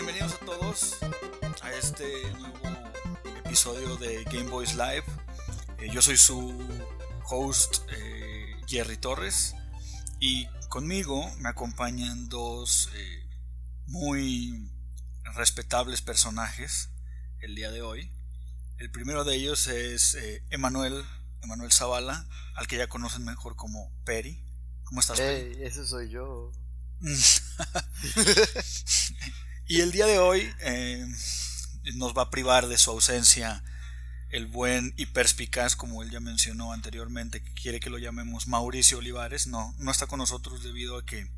bienvenidos a todos a este nuevo episodio de Game Boys Live. Eh, yo soy su host eh, Jerry Torres y conmigo me acompañan dos eh, muy respetables personajes el día de hoy. El primero de ellos es Emanuel, Emanuel Zavala, al que ya conocen mejor como Peri. ¿Cómo estás? Hey, ese soy yo. y el día de hoy eh, nos va a privar de su ausencia el buen y perspicaz, como él ya mencionó anteriormente, que quiere que lo llamemos Mauricio Olivares. No, no está con nosotros debido a que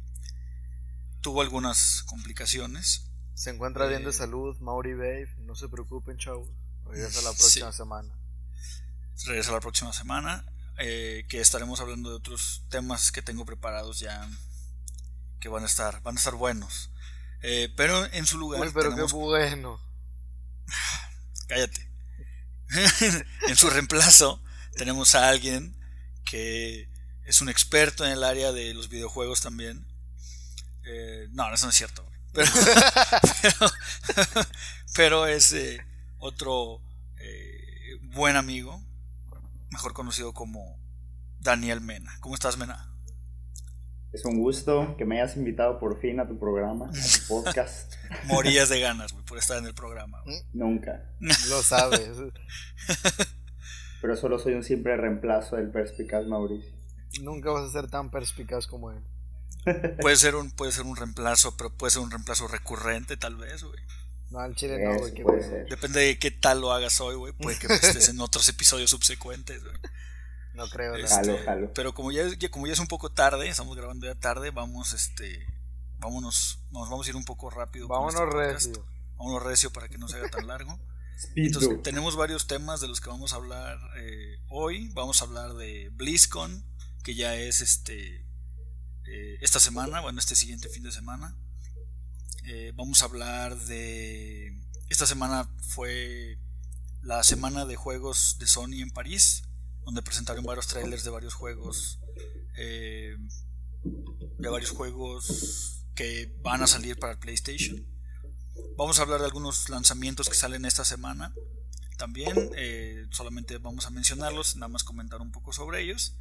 tuvo algunas complicaciones. Se encuentra bien de eh, salud, Mauri Babe. No se preocupen, chavos. Regresa la próxima semana. Regresa la próxima semana. Eh, que estaremos hablando de otros temas que tengo preparados ya que van a estar, van a estar buenos. Eh, pero en su lugar. Uy, pero qué bueno. Cállate. en su reemplazo tenemos a alguien que es un experto en el área de los videojuegos también. Eh, no, eso no es cierto. Pero, pero, es eh, otro buen amigo, mejor conocido como Daniel Mena. ¿Cómo estás, Mena? Es un gusto que me hayas invitado por fin a tu programa, a tu podcast. Morías de ganas, por estar en el programa. Nunca. Lo sabes. Pero solo soy un simple reemplazo del perspicaz Mauricio. Nunca vas a ser tan perspicaz como él. Puede ser un, puede ser un reemplazo, pero puede ser un reemplazo recurrente, tal vez, güey. No, al chile no, güey. Depende de qué tal lo hagas hoy, güey. Puede que estés en otros episodios subsecuentes, güey. No creo. Este, pero como ya, como ya es un poco tarde, estamos grabando ya tarde, vamos, este, vámonos, vamos, vamos a ir un poco rápido. Vámonos este recio. Vámonos recio para que no se haga tan largo. Entonces, tenemos varios temas de los que vamos a hablar eh, hoy. Vamos a hablar de BlizzCon, que ya es este eh, esta semana, bueno, este siguiente fin de semana. Eh, vamos a hablar de. Esta semana fue la semana de juegos de Sony en París donde presentaron varios trailers de varios juegos, eh, de varios juegos que van a salir para PlayStation. Vamos a hablar de algunos lanzamientos que salen esta semana. También eh, solamente vamos a mencionarlos, nada más comentar un poco sobre ellos.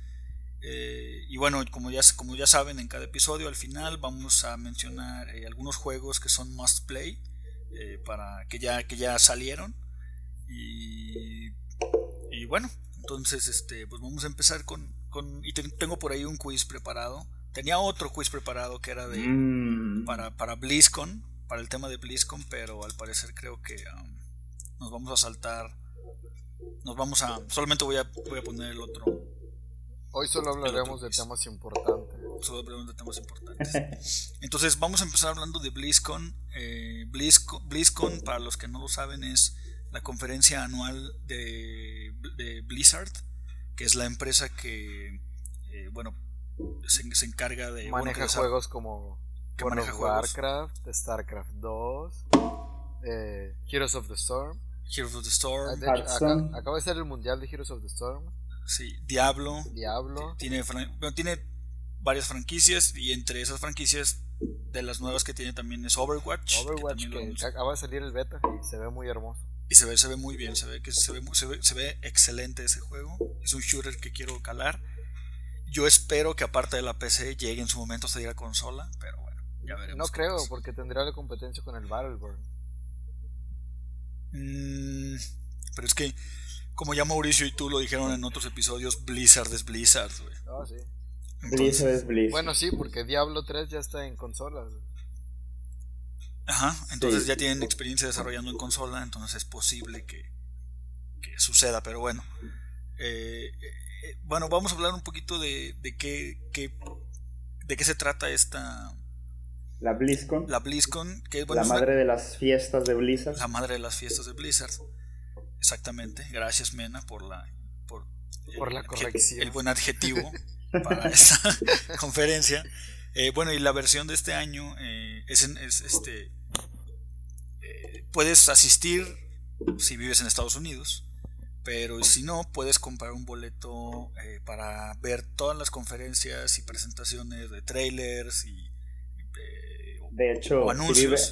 Eh, y bueno, como ya, como ya saben, en cada episodio al final vamos a mencionar algunos juegos que son must play para que ya, que ya salieron. Y, y bueno, entonces, este, pues vamos a empezar con, con y tengo por ahí un quiz preparado. Tenía otro quiz preparado que era de mm. para, para BlizzCon, para el tema de BlizzCon, pero al parecer creo que um, nos vamos a saltar. Nos vamos a. Solamente voy a, voy a poner el otro. Hoy solo hablaremos de temas importantes. Solo hablaremos de temas importantes. Entonces, vamos a empezar hablando de BlizzCon. Eh, BlizzCon. BlizzCon, para los que no lo saben, es la conferencia anual de, Blizzard, que es la empresa que, eh, bueno, se, encarga de... Maneja juegos como Warcraft, StarCraft 2, eh, Heroes of the Storm. Heroes of the Storm. Ah, acaba de ser el mundial de Heroes of the Storm. Sí, Diablo. Diablo. Tiene, tiene varias franquicias y entre esas franquicias de las nuevas que tiene también es Overwatch. Overwatch que, acaba de salir el beta y se ve muy hermoso. Y se ve, se ve muy bien, se ve que se ve, se ve, se ve excelente ese juego. Es un shooter que quiero calar. Yo espero que aparte de la PC llegue en su momento a salir a consola, pero bueno, ya veremos. No creo, porque tendrá la competencia con el Battleborn. Mm, pero es que, como ya Mauricio y tú lo dijeron en otros episodios, Blizzard es Blizzard, Ah, sí. Blizzard es Blizzard. Bueno, sí, porque Diablo 3 ya está en consolas. Ajá, entonces ya tienen experiencia desarrollando en consola, entonces es posible que, suceda, pero bueno. Eh, eh, bueno, vamos a hablar un poquito de, de qué, de qué se trata esta... La BlizzCon. La BlizzCon, que La madre de las fiestas de Blizzard. La madre de las fiestas de Blizzard. Exactamente. Gracias, Mena, por la... Por, la corrección. El buen adjetivo para esta conferencia. Eh, bueno, y la versión de este año es, es, este puedes asistir si vives en Estados Unidos, pero si no, puedes comprar un boleto eh, para ver todas las conferencias y presentaciones de trailers y De hecho,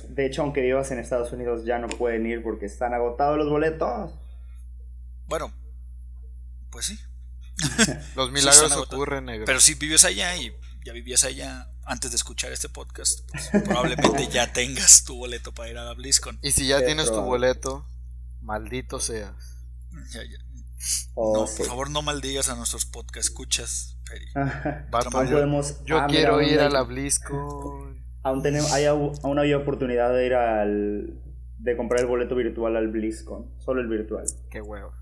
de hecho, aunque vivas en Estados Unidos, ya no pueden ir porque están agotados los boletos. Bueno, pues sí. los milagros ocurren, negro. Pero si vives allá y ya vivías allá antes de escuchar este podcast, pues, probablemente ya tengas tu boleto para ir a la BlizzCon. Y si ya tienes tu boleto, maldito seas. Ya, ya. Oh, no, por favor, no maldigas a nuestros podcast escuchas, yo, ah, quiero ir a la BlizzCon. Aún, tenemos, hay, aún hay oportunidad de ir al. de comprar el boleto virtual al BlizzCon. Solo el virtual. Qué huevo.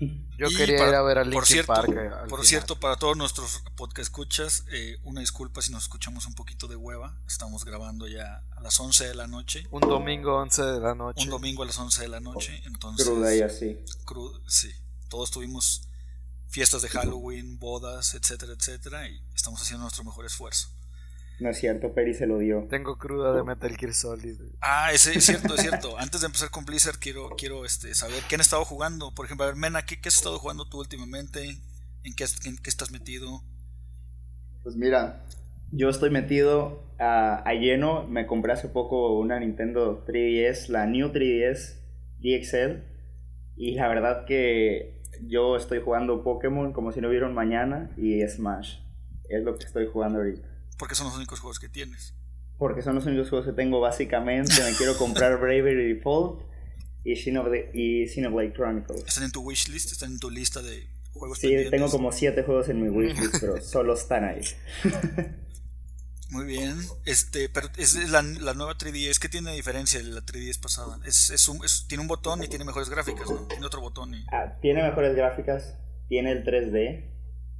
Yo quería ir a ver a por cierto, eh, por cierto, para todos nuestros podcast escuchas, eh, una disculpa si nos escuchamos un poquito de hueva. Estamos grabando ya a las 11 de la noche. Un domingo 11 de la noche. Un domingo a las 11 de la noche. Entonces, cruda y así. sí. Todos tuvimos fiestas de Halloween, bodas, etcétera, etcétera. Y estamos haciendo nuestro mejor esfuerzo. No es cierto, Peri se lo dio. Tengo cruda de Metal Gear Solid. Ah, ese es cierto, es cierto. Antes de empezar con Blizzard, quiero, quiero este, saber qué han estado jugando. Por ejemplo, a ver, Mena, ¿qué, has estado jugando tú últimamente? ¿En qué, en qué estás metido? Pues mira, yo estoy metido a, a, lleno. Me compré hace poco una Nintendo 3DS, la New 3DS DXL. Y la verdad que yo estoy jugando Pokémon como si no hubiera un mañana y Smash. Es lo que estoy jugando ahorita. Porque son los únicos juegos que tienes. Porque son los únicos juegos que tengo básicamente. Me quiero comprar Bravery Default y Xenoblade, y Xenoblade Chronicles. ¿Están en tu wishlist? ¿Están en tu lista de juegos Sí, tengo como 7 juegos en mi wishlist, pero solo están ahí. Muy bien, este, pero es la, la nueva 3DS, ¿qué tiene diferencia de la 3DS pasada? Es, es un, tiene un botón y tiene mejores gráficas, ¿no? Tiene otro botón y... Ah, tiene mejores gráficas, tiene el 3D,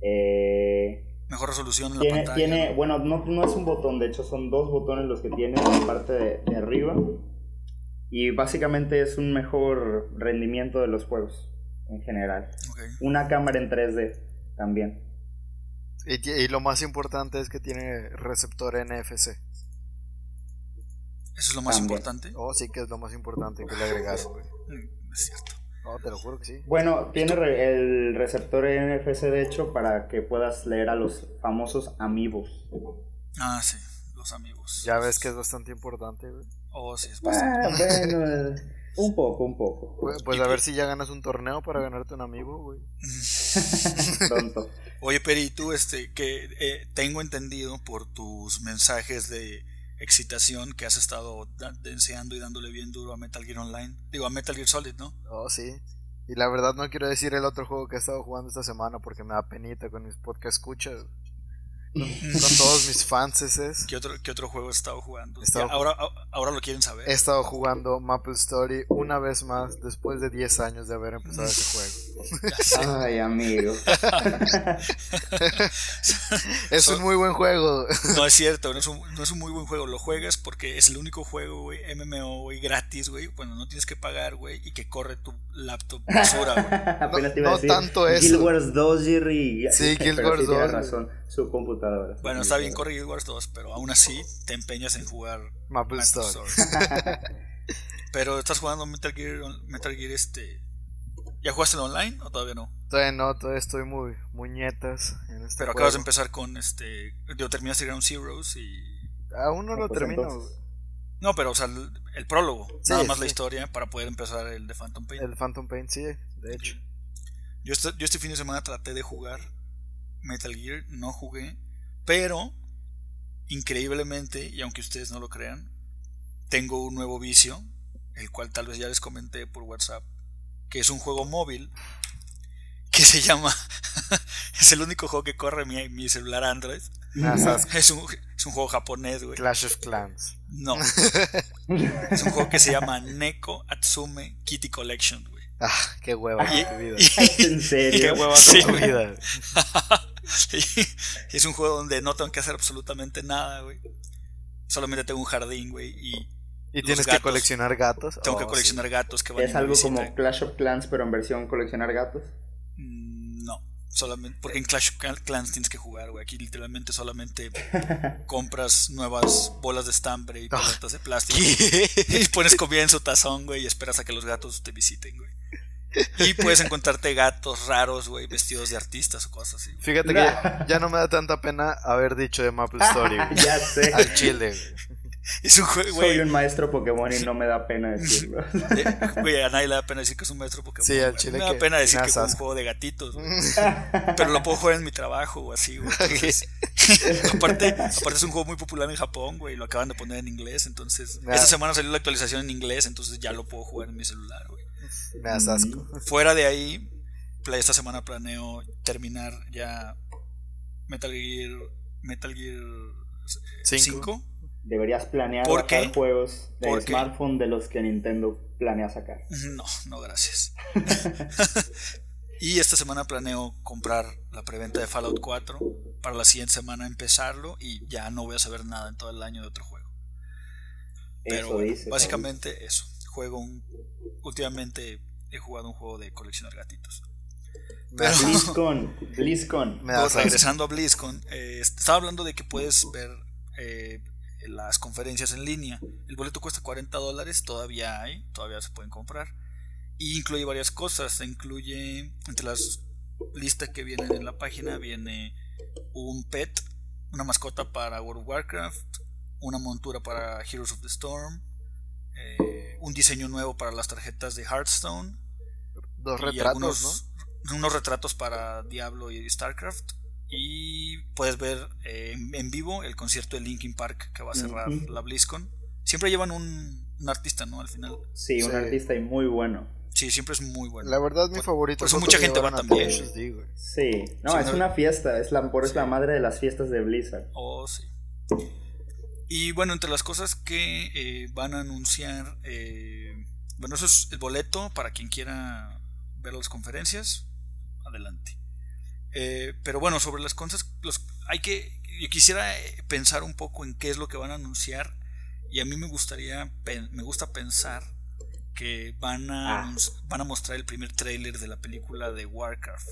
eh, Mejor resolución en tiene, la pantalla. Tiene, bueno, no, no, es un botón, de hecho son dos botones los que tiene en la parte de, arriba. Y básicamente es un mejor rendimiento de los juegos en general. Una cámara en 3D también. Y, lo más importante es que tiene receptor NFC. ¿Eso es lo más importante? Oh, sí que es lo más importante que le agregaron, mm, Es cierto. No, te lo juro que sí. Bueno, tiene el receptor NFC de hecho para que puedas leer a los famosos amigos. Ah, sí, los amigos. Ya ves que es bastante importante, güey. Oh, sí, es bastante. Ah, bueno, un poco, un poco. Pues, pues a ver si ya ganas un torneo para ganarte un amigo, güey. Pronto. Oye, Peri, tú, este, que eh, tengo entendido por tus mensajes de excitación que has estado deseando y dándole bien duro a Metal Gear Online. Digo, a Metal Gear Solid, ¿no? Oh, sí. Y la verdad no quiero decir el otro juego que he estado jugando esta semana porque me da penita con mis podcast escuchas. Con, todos mis fans es. ¿Qué otro, ¿Qué otro juego he estado jugando? ahora, ahora lo quieren saber. He estado jugando Maple Story una vez más después de 10 años de haber empezado ese juego. Ay, amigo. es un muy buen juego. No es cierto, no es, un, no es un muy buen juego. Lo juegas porque es el único juego, güey, MMO, güey, gratis, güey, cuando no tienes que pagar, güey, y que corre tu laptop basura, iba a decir, tanto eso. Guild Wars 2, Jerry. Sí, Guild Wars 2. razón, su computadora bueno, está bien corre Guild Wars 2, pero aún así te empeñas en jugar Maple Story. pero estás jugando Metal Gear, Metal Gear este. ¿Ya jugaste el online o todavía no? Todavía no, todavía estoy muy muñetas en este Pero acabas de empezar con este. Yo terminaste Ground Zeroes y. Aún no lo pues termino. No, pero o sea, el, prólogo, nada más la historia para poder empezar el de Phantom Pain. El Phantom Pain, sí, de hecho. Yo este, yo este fin de semana traté de jugar Metal Gear, no jugué, pero, increíblemente, y aunque ustedes no lo crean, tengo un nuevo vicio, el cual tal vez ya les comenté por WhatsApp, que es un juego móvil que se llama. es el único juego que corre mi, mi celular Android. es, un, es un juego japonés, güey. Clash of Clans. No. es un juego que se llama Neko Atsume Kitty Collection, güey. Ah, qué hueva tu vida. ¿En serio? Qué hueva tu vida. es un juego donde no tengo que hacer absolutamente nada, güey. Solamente tengo un jardín, güey. Y, ¿Y tienes que coleccionar gatos. Tengo que oh, coleccionar gatos que van ¿Es algo como Clash of Clans, pero en versión coleccionar gatos? Mm, no. Solamente, porque en Clash of Clans tienes que jugar, güey. Aquí literalmente solamente compras nuevas bolas de estambre y ah, pelotas de plástico. y pones comida en su tazón, güey, y esperas a que los gatos te visiten, güey. Y puedes encontrarte gatos raros, güey, vestidos de artistas o cosas así. Fíjate que ya, no me da tanta pena haber dicho de Maple Story. ya sé. Al chile, Es un juego, güey. Soy un maestro Pokémon y no me da pena decirlo. Güey, a nadie le da pena decir que es un maestro Pokémon. Sí, al chile. Me da pena decir que es un juego de gatitos, Pero lo puedo jugar en mi trabajo o así, güey. aparte, aparte es un juego muy popular en Japón, güey. Lo acaban de poner en inglés. Entonces, esta semana salió la actualización en inglés. Entonces ya lo puedo jugar en mi celular, güey. Me das asco. Fuera de ahí, esta semana planeo terminar ya Metal Gear. Metal Gear 5 Deberías planear sacar juegos de smartphone de los que Nintendo planea sacar. No, no, gracias. y esta semana planeo comprar la preventa de Fallout 4 para la siguiente semana empezarlo y ya no voy a saber nada en todo el año de otro juego. Pero básicamente eso. Juego un, últimamente he jugado un juego de coleccionar gatitos. BlizzCon, BlizzCon. regresando a BlizzCon, eh, estaba hablando de que puedes ver eh, las conferencias en línea. El boleto cuesta 40 dólares, todavía hay, todavía se pueden comprar. Y incluye varias cosas, incluye entre las listas que vienen en la página, viene un pet, una mascota para World of Warcraft, una montura para Heroes of the Storm, un diseño nuevo para las tarjetas de Hearthstone, dos retratos, unos retratos para Diablo y StarCraft y puedes ver eh, en, vivo el concierto de Linkin Park que va a cerrar la BlizzCon. Siempre llevan un, artista, ¿no? Al final. Sí, un artista y muy bueno. Sí, siempre es muy bueno. La verdad, mi favorito. Por eso mucha gente va también. Sí, no, es una fiesta. Es la, por es la madre de las fiestas de Blizzard. Oh, sí. Y bueno, entre las cosas que eh, van a anunciar, eh, bueno, eso es el boleto para quien quiera ver las conferencias. Adelante. Eh, pero bueno, sobre las cosas, los, hay que, yo quisiera pensar un poco en qué es lo que van a anunciar y a mí me gustaría, me gusta pensar que van a, ah. van a mostrar el primer tráiler de la película de Warcraft.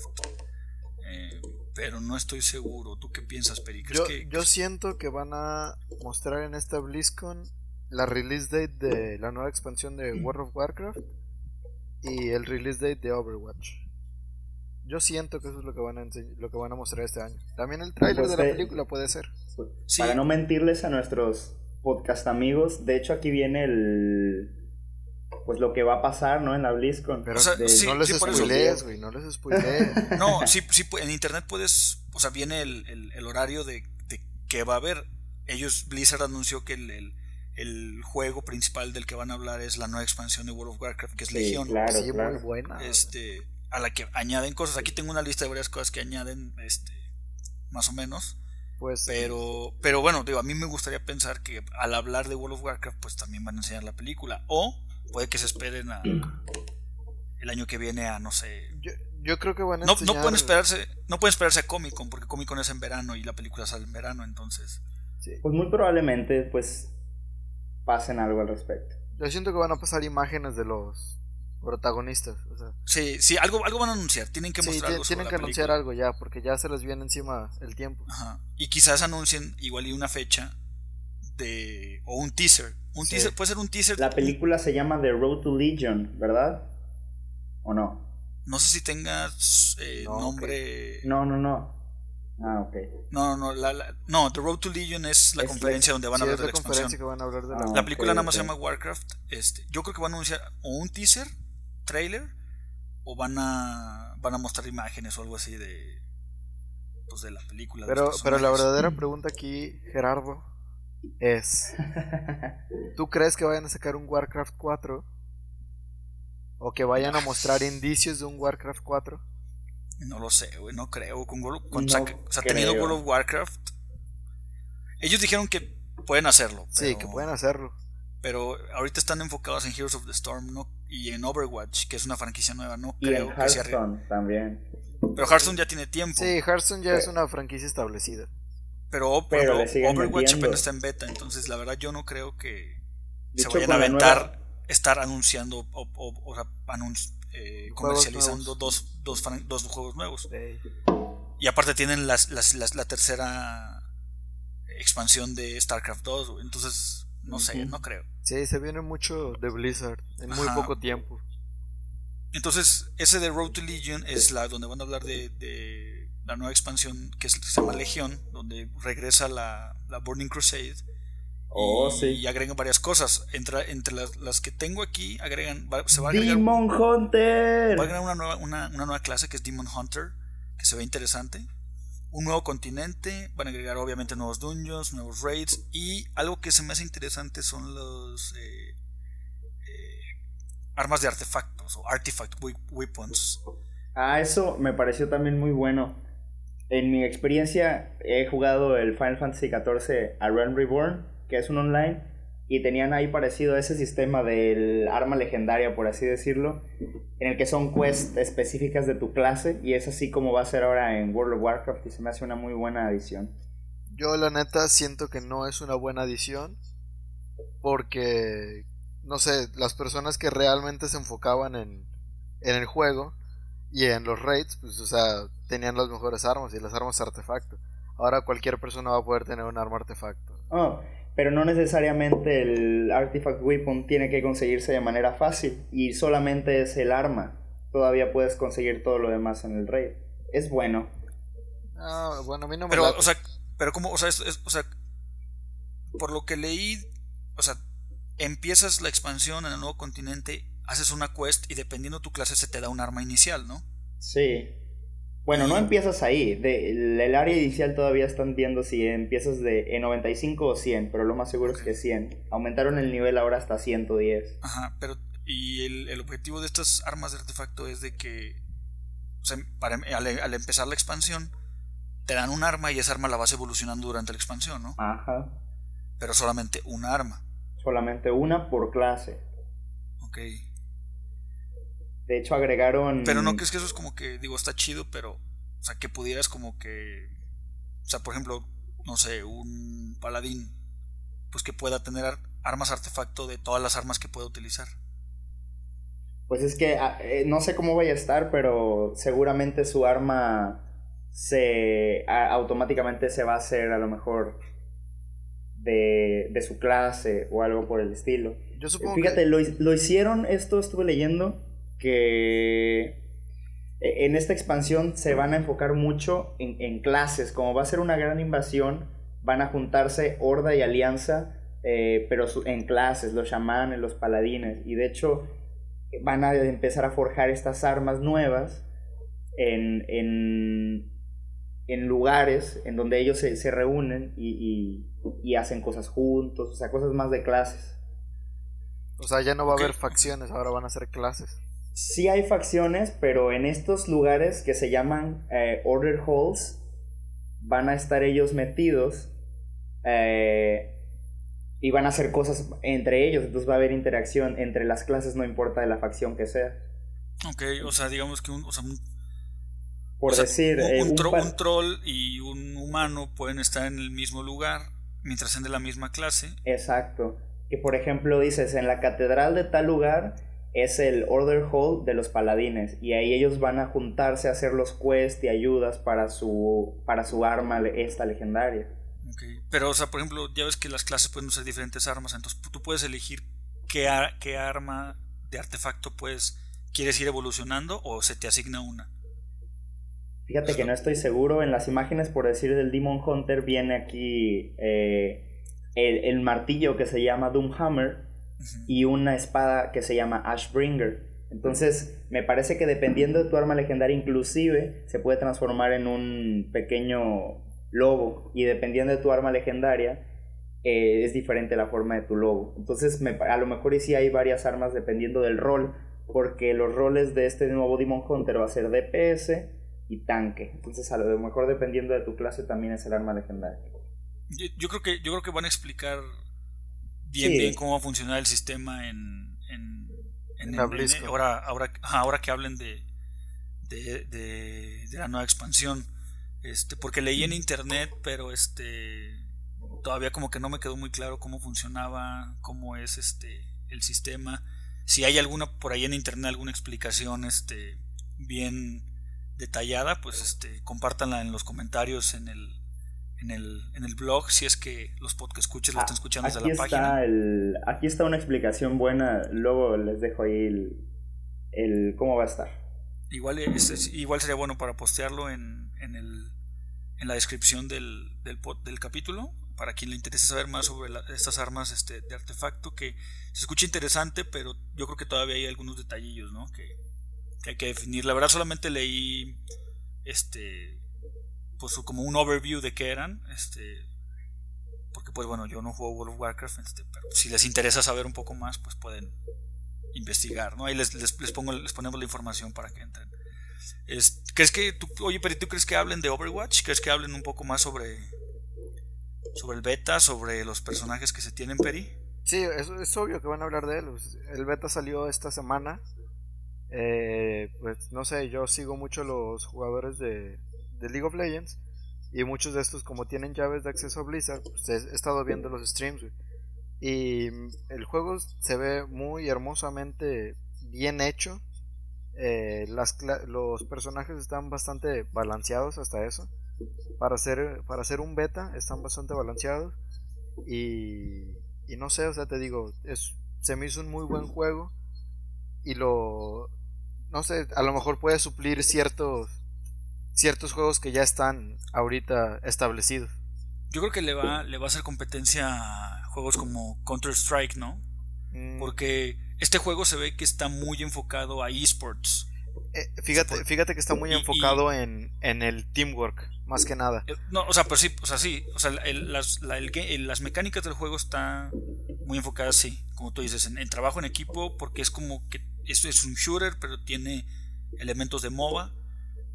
Eh, pero no estoy seguro. ¿Tú qué piensas, Peri? Yo, yo siento que van a mostrar en esta BlizzCon la release date de la nueva expansión de World of Warcraft y el release date de Overwatch. Yo siento que eso es lo que van a lo que van a mostrar este año. También el tráiler de la película puede ser. Para no mentirles a nuestros podcast amigos, de hecho aquí viene el pues lo que va a pasar, ¿no? En la BlizzCon. Pero no les spoilees, güey, no les spoilees. no, sí, sí, en internet puedes, o sea, viene el, el, horario de, de qué va a haber. Ellos, Blizzard anunció que el, el, juego principal del que van a hablar es la nueva expansión de World of Warcraft, que es Legion. Claro, sí, muy buena. Este, a la que añaden cosas. Aquí tengo una lista de varias cosas que añaden, este, más o menos. Pues, pero, pero bueno, digo, a mí me gustaría pensar que al hablar de World of Warcraft, pues también van a enseñar la película. O puede que se esperen a el año que viene a no sé. Yo, creo que van a no, no pueden esperarse, no pueden esperarse a Comic Con, porque Comic Con es en verano y la película sale en verano, entonces. Pues muy probablemente, pues pasen algo al respecto. Yo siento que van a pasar imágenes de los protagonistas. O sea. Sí, sí, algo, algo van a anunciar, tienen que mostrar algo. Tienen que anunciar algo ya, porque ya se les viene encima el tiempo. Ajá. Y quizás anuncien igual y una fecha de. o un teaser. Un teaser, puede ser un teaser. La película se llama The Road to Legion, ¿verdad? ¿O no? No sé si tenga eh, nombre. No, no, no. Ah, ok. No, no, la, no, The Road to Legion es la conferencia donde van a hablar de la expansión. la... la película nada más se llama Warcraft. Este, yo creo que van a anunciar o un teaser trailer o van a van a mostrar imágenes o algo así de pues de la película. Pero pero la verdadera pregunta aquí, Gerardo, es ¿tú crees que vayan a sacar un Warcraft 4 o que vayan a mostrar indicios de un Warcraft 4? No lo sé, güey, no creo. Con, con o sea, teniendo World of Warcraft, ellos dijeron que pueden hacerlo. sí, que pueden hacerlo. Pero ahorita están enfocados en Heroes of the Storm, ¿no? y en Overwatch, que es una franquicia nueva, no creo que sea también. Pero Hearthstone ya tiene tiempo. Sí, Hearthstone ya es una franquicia establecida. Pero, Overwatch apenas está en beta, entonces la verdad yo no creo que se vayan a aventar estar anunciando o, eh, comercializando dos, dos, dos, juegos nuevos. Y aparte tienen las, la tercera expansión de StarCraft 2, entonces no sé, no creo. Sí, se viene mucho de Blizzard en muy poco tiempo. entonces, ese de Road to Legion es la donde van a hablar de, la nueva expansión que, se llama Legión, donde regresa la, la Burning Crusade. Oh, y, sí. y agregan varias cosas. Entre, entre las, que tengo aquí, agregan. se va a agregar. Demon Hunter. Va a agregar una nueva, una, una nueva clase que es Demon Hunter, que se ve interesante. Un nuevo continente. Van a agregar, obviamente, nuevos dungeons, nuevos raids. Y algo que se me hace interesante son los. Eh, armas de artefactos o artifact weapons. Ah, eso me pareció también muy bueno. En mi experiencia he jugado el Final Fantasy XIV A Realm Reborn, que es un online, y tenían ahí parecido ese sistema del arma legendaria, por así decirlo, en el que son quests específicas de tu clase, y es así como va a ser ahora en World of Warcraft, y se me hace una muy buena adición. Yo la neta siento que no es una buena adición, porque no sé, las personas que realmente se enfocaban en, en el juego y en los raids, pues, o sea, tenían las mejores armas y las armas artefacto. Ahora cualquier persona va a poder tener un arma artefacto. Oh, pero no necesariamente el artifact weapon tiene que conseguirse de manera fácil y solamente es el arma. Todavía puedes conseguir todo lo demás en el raid. Es bueno. Ah, bueno, a mí no me Pero, o sea, pero como, o sea, o sea, por lo que leí, o sea, empiezas la expansión en el nuevo continente, haces una quest y dependiendo tu clase se te da un arma inicial, ¿no? Sí. Bueno, no empiezas ahí. De, el, área inicial todavía están viendo si empiezas de 95 o 100, pero lo más seguro es que 100. Aumentaron el nivel ahora hasta 110. Ajá, pero y el, objetivo de estas armas de artefacto es de que o sea, para, al, al, empezar la expansión te dan un arma y esa arma la vas evolucionando durante la expansión, ¿no? Ajá. Pero solamente una arma solamente una por clase. Ok. De hecho, agregaron. Pero no, que es que eso es como que, digo, está chido, pero. O sea, que pudieras como que. O sea, por ejemplo, no sé, un paladín. Pues que pueda tener armas artefacto de todas las armas que pueda utilizar. Pues es que ah, eh, no sé cómo vaya a estar, pero seguramente su arma se automáticamente se va a hacer a lo mejor de, su clase o algo por el estilo. Yo supongo Fíjate, lo, lo, hicieron, esto estuve leyendo, que e, en esta expansión se van a enfocar mucho en, clases, como va a ser una gran invasión, van a juntarse Horda y Alianza, eh, pero en clases, los chamanes, los paladines, y de hecho van a empezar a forjar estas armas nuevas en, en, en lugares en donde ellos se, se reúnen y y hacen cosas juntos, o sea, cosas más de clases. O sea, ya no va a haber facciones, ahora van a ser clases. Sí hay facciones, pero en estos lugares que se llaman eh, Order Halls, van a estar ellos metidos eh, y van a hacer cosas entre ellos, entonces va a haber interacción entre las clases, no importa de la facción que sea. Ok, o sea, digamos que un, por decir, un, eh, un, troll y un humano pueden estar en el mismo lugar mientras sean de la misma clase. Exacto. Que por ejemplo dices, en la catedral de tal lugar es el Order Hall de los paladines y ahí ellos van a juntarse a hacer los quests y ayudas para su, para su arma esta legendaria. Okay. Pero, o sea, por ejemplo, ya ves que las clases pueden usar diferentes armas, entonces tú puedes elegir qué, qué arma de artefacto pues quieres ir evolucionando o se te asigna una. Fíjate que no estoy seguro. En las imágenes, por decir, del Demon Hunter viene aquí eh, el, martillo que se llama Doomhammer y una espada que se llama Ashbringer. Entonces, me parece que dependiendo de tu arma legendaria, inclusive se puede transformar en un pequeño lobo. Y dependiendo de tu arma legendaria, eh, es diferente la forma de tu lobo. Entonces, a lo mejor sí hay varias armas dependiendo del rol. Porque los roles de este nuevo Demon Hunter va a ser DPS, y tanque. Entonces, a lo mejor dependiendo de tu clase también es el arma legendaria. Yo, creo que yo creo que van a explicar bien bien cómo va a funcionar el sistema en en, en, ahora ahora ahora que hablen de de, de la nueva expansión. Este porque leí en internet pero este todavía como que no me quedó muy claro cómo funcionaba cómo es este el sistema. Si hay alguna por ahí en internet alguna explicación este bien detallada, pues este, compártanla en los comentarios en el, en el, en el blog, si es que los podcast escuches lo están escuchando desde la página. El, aquí está una explicación buena, luego les dejo ahí el cómo va a estar. Igual, igual sería bueno para postearlo en, en, el, en la descripción del, del, del capítulo para quien le interese saber más sobre estas armas este, de artefacto, que se escucha interesante, pero yo creo que todavía hay algunos detallillos, ¿no? Que, hay que definir. La verdad solamente leí este pues como un overview de qué eran, este porque pues bueno, yo no juego World of Warcraft, este, pero si les interesa saber un poco más, pues pueden investigar, ¿no? Ahí les, les, les ponemos la información para que entren. Es, ¿Crees que, tú, oye, pero tú crees que hablen de Overwatch? ¿Crees que hablen un poco más sobre, sobre el beta, sobre los personajes que se tienen, Peri? Sí, es, es obvio que van a hablar de él. El beta salió esta semana. Eh, pues no sé, yo sigo mucho los jugadores de, de, League of Legends. Y muchos de estos, como tienen llaves de acceso a Blizzard, pues he, estado viendo los streams. Y el juego se ve muy hermosamente bien hecho. Eh, los personajes están bastante balanceados hasta eso para hacer, para hacer un beta están bastante balanceados. Y, y no sé, o sea, te digo, es, se me hizo un muy buen juego. Y lo. No sé, a lo mejor puede suplir ciertos. Ciertos juegos que ya están ahorita establecidos. Yo creo que le va, le va a hacer competencia a juegos como Counter-Strike, ¿no? Mm. Porque este juego se ve que está muy enfocado a esports. Eh, fíjate, fíjate que está muy enfocado en, en el teamwork más que nada. Eh, no, o sea, pero sí, o sea, sí, o sea, las, las mecánicas del juego están muy enfocadas, sí, como tú dices, en, trabajo en equipo, porque es como que esto es un shooter, pero tiene elementos de MOBA.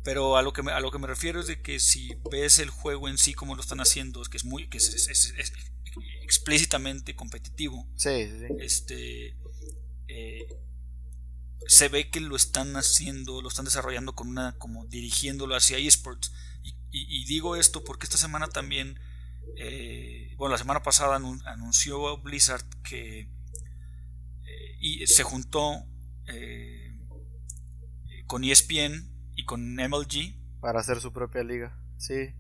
Pero a lo que me, a lo que me refiero es de que si ves el juego en sí como lo están haciendo, es que es muy, que es, explícitamente competitivo. Sí, sí. Este, eh, se ve que lo están haciendo, lo están desarrollando con una, como dirigiéndolo hacia esports y, digo esto porque esta semana también, eh, bueno, la semana pasada anunció Blizzard que eh, y se juntó con ESPN con MLG. Para hacer su propia liga, sí.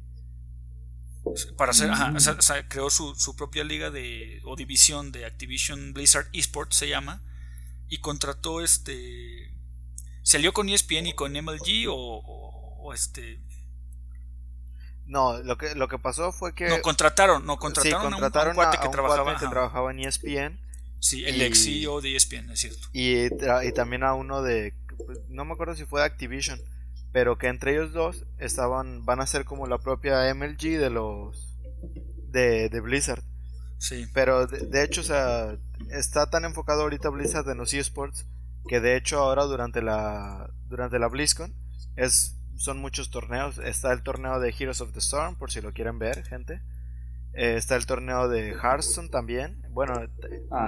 Para hacer, ajá, o creó su, su, propia liga de, o división de Activision Blizzard Esports se llama, y contrató este. ¿Salió con ESPN y con MLG o, o este no, lo que, lo que pasó fue que. No, contrataron, no, contrataron, a un, cuate que, trabajaba, que trabajaba en ESPN. Sí, el ex CEO de ESPN, es cierto. Y, y también a uno de. No me acuerdo si fue de Activision. Pero que entre ellos dos estaban. Van a ser como la propia MLG de los. De, de Blizzard. Sí. Pero de, de, hecho, o sea. Está tan enfocado ahorita Blizzard en los eSports. Que de hecho ahora durante la. Durante la BlizzCon. Es son muchos torneos. Está el torneo de Heroes of the Storm, por si lo quieren ver, gente. Eh, está el torneo de Hearthstone también. Bueno,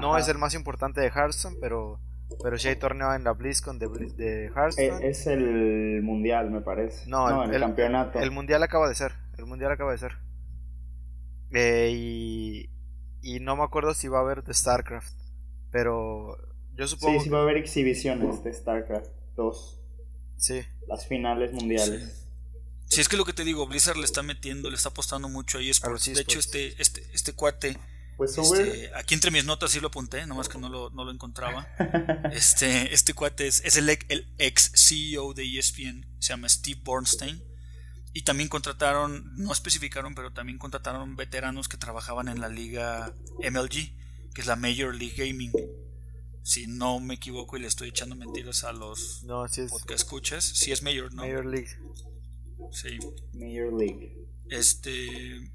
no es el más importante de Hearthstone, pero, pero sí hay torneo en la BlizzCon de, de Hearthstone. Eh, es el mundial, me parece. No, el, campeonato. El mundial acaba de ser. El mundial acaba de ser. Eh, y, y no me acuerdo si va a haber de StarCraft. Pero yo supongo. Sí, sí va a haber exhibiciones de StarCraft 2. Sí. Las finales mundiales. Sí. es que lo que te digo, Blizzard le está metiendo, le está apostando mucho ahí. de hecho, este, este, este cuate. Pues este, aquí entre mis notas sí lo apunté, nomás que no lo, no lo encontraba. este, este cuate es, es el, el, ex CEO de ESPN, se llama Steve Bornstein. Y también contrataron, no especificaron, pero también contrataron veteranos que trabajaban en la liga MLG, que es la Major League Gaming si no me equivoco y le estoy echando mentiras a los no, si escuchas, si es Major, ¿no? Major League. Sí. Major League. Este.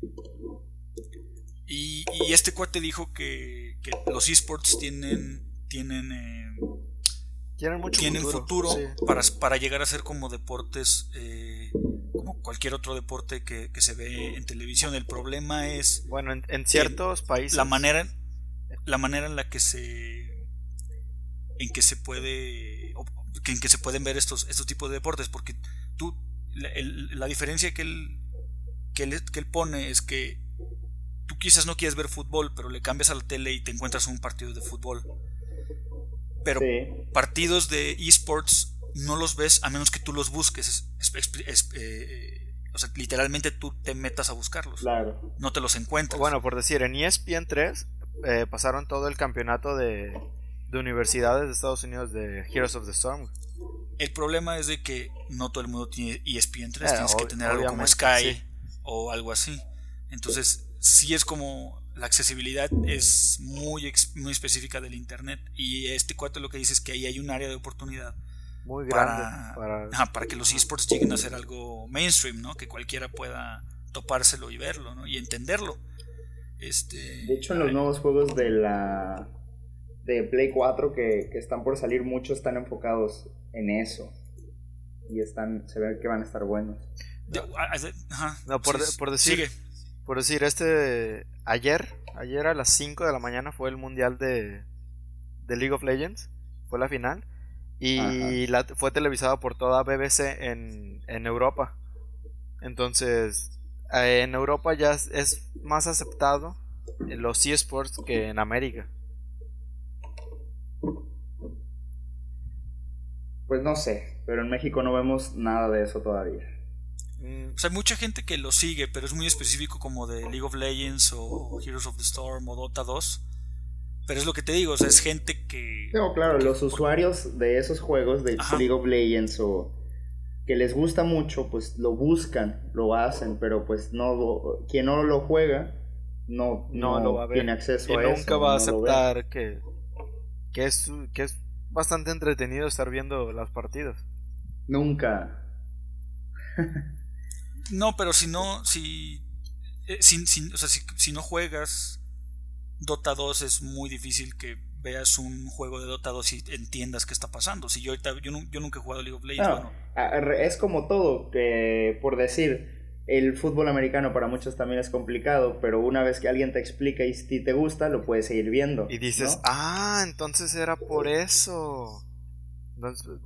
Y, y este cuate dijo que, que los esports tienen. Tienen. Eh, tienen mucho tienen futuro, para, para, llegar a ser como deportes. Eh, como cualquier otro deporte que, que, se ve en televisión. El problema es. Bueno, en, en ciertos países. La manera, la manera en la que se en que se puede en que se pueden ver estos estos tipos de deportes porque tú la, diferencia que él, que él que él pone es que tú quizás no quieres ver fútbol pero le cambias a la tele y te encuentras un partido de fútbol pero partidos de esports no los ves a menos que tú los busques eh, o sea, literalmente tú te metas a buscarlos. Claro. No te los encuentras. Bueno, por decir, en ESPN 3 eh, pasaron todo el campeonato de, de universidades de Estados Unidos de Heroes of the Storm. El problema es de que no todo el mundo tiene ESPN 3, tienes que tener algo como Sky o algo así. Entonces, sí es como la accesibilidad es muy, muy específica del Internet y este cuate lo que dice es que ahí hay un área de oportunidad muy grande para, para... que los esports lleguen a ser algo mainstream, ¿no? Que cualquiera pueda topárselo y verlo, ¿no? Y entenderlo. Este, de hecho, en los nuevos juegos de la de Play 4 que, que, están por salir, muchos están enfocados en eso. Y están, se ve que van a estar buenos. no, por, por decir, por decir, este ayer, ayer a las 5 de la mañana fue el mundial de, de League of Legends, fue la final. Y la, fue televisada por toda BBC en, en Europa. Entonces, eh, en Europa ya es, más aceptado los eSports que en América. Pues no sé, pero en México no vemos nada de eso todavía. Mm. O sea, hay mucha gente que lo sigue, pero es muy específico como de League of Legends o Heroes of the Storm o Dota 2. Pero es lo que te digo, o sea, es gente que... No, claro, los usuarios de esos juegos de League of Legends o que les gusta mucho, pues lo buscan, lo hacen, pero pues no, quien no lo juega, no, no, lo va a ver. tiene acceso y a nunca va a aceptar que, que, es, que es bastante entretenido estar viendo las partidas. Nunca. no, pero si no, si, eh, si, o sea, si, si no juegas Dota 2 es muy difícil que veas un juego de Dota 2 y entiendas qué está pasando. Si yo, yo, yo nunca he jugado League of Legends, Es como todo, que por decir, el fútbol americano para muchos también es complicado, pero una vez que alguien te explica y si te gusta, lo puedes seguir viendo. Y dices, ah, entonces era por eso.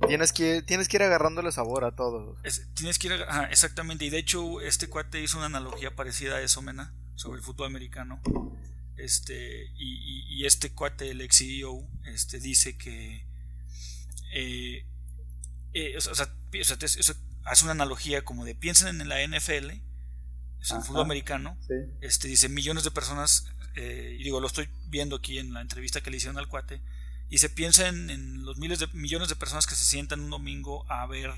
Tienes, que, tienes que ir agarrándole sabor a todo. tienes que ir, exactamente. Y de hecho, este cuate hizo una analogía parecida a eso, Mena, sobre el fútbol americano. Este, y, este cuate, el ex CEO, este, dice que. Eh, eh, o sea, hace una analogía como de piensen en la NFL, es el fútbol americano. Este, dice millones de personas, eh, y digo, lo estoy viendo aquí en la entrevista que le hicieron al cuate. Y se piensa en, los miles de millones de personas que se sientan un domingo a ver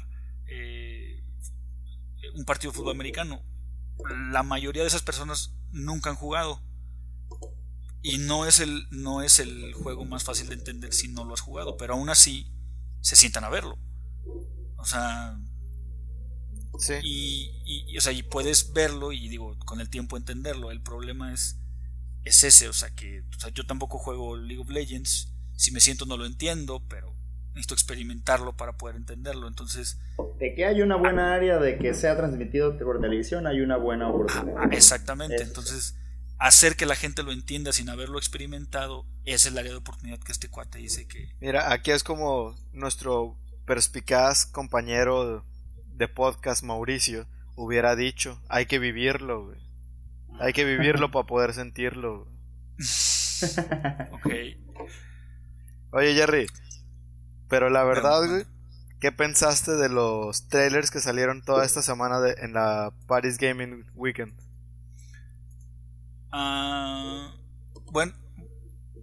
un partido de fútbol americano. La mayoría de esas personas nunca han jugado y no es, el, no es el juego más fácil de entender si no lo has jugado, pero aún así se sientan a verlo. O sea... Sí. Y, o sea, y puedes verlo y digo, con el tiempo entenderlo. El problema es, es ese, o sea, que yo tampoco juego League of Legends. Si me siento no lo entiendo, pero necesito experimentarlo para poder entenderlo. Entonces... De que hay una buena área de que sea transmitido por televisión, hay una buena oportunidad. Ah, exactamente, entonces hacer que la gente lo entienda sin haberlo experimentado, es el área de oportunidad que este cuate dice que... Mira, aquí es como nuestro perspicaz compañero de podcast Mauricio hubiera dicho, hay que vivirlo, Hay que vivirlo para poder sentirlo. ok. Oye, Jerry, pero la verdad, ¿qué pensaste de los trailers que salieron toda esta semana de, en la Paris Gaming Weekend? Ah, bueno,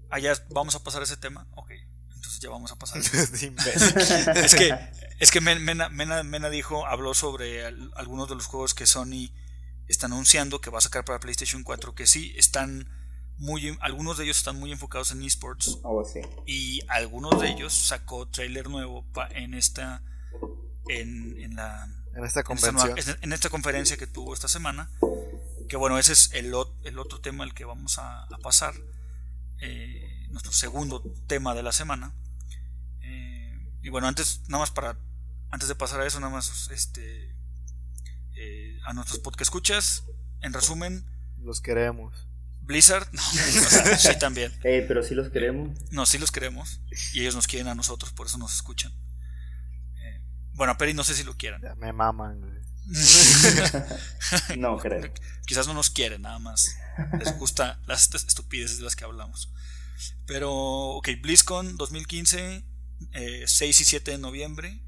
allá vamos a pasar ese tema. Ok, entonces ya vamos a pasar. es que, es que Mena, Mena, dijo, habló sobre algunos de los juegos que Sony está anunciando que va a sacar para PlayStation 4, que sí están muy, algunos de ellos están muy enfocados en esports. Oh, sí. Y algunos de ellos sacó trailer nuevo en esta, en, en la en esta convención. En esta conferencia que tuvo esta semana. Que bueno, ese es el, el otro tema al que vamos a, pasar. Eh, nuestro segundo tema de la semana. Eh, y bueno, antes, nada más para. Antes de pasar a eso, nada más este. Eh, a nuestros podcast escuchas. En resumen. Los queremos. Blizzard, no, sí también. pero sí los queremos. No, sí los queremos. Y ellos nos quieren a nosotros, por eso nos escuchan. Bueno, Peri no sé si lo quieran. me maman, no creo. Quizás no nos quieren, nada más. Les gusta las estupideces de las que hablamos. Pero, ok, BlizzCon 2015, 6 y 7 de noviembre.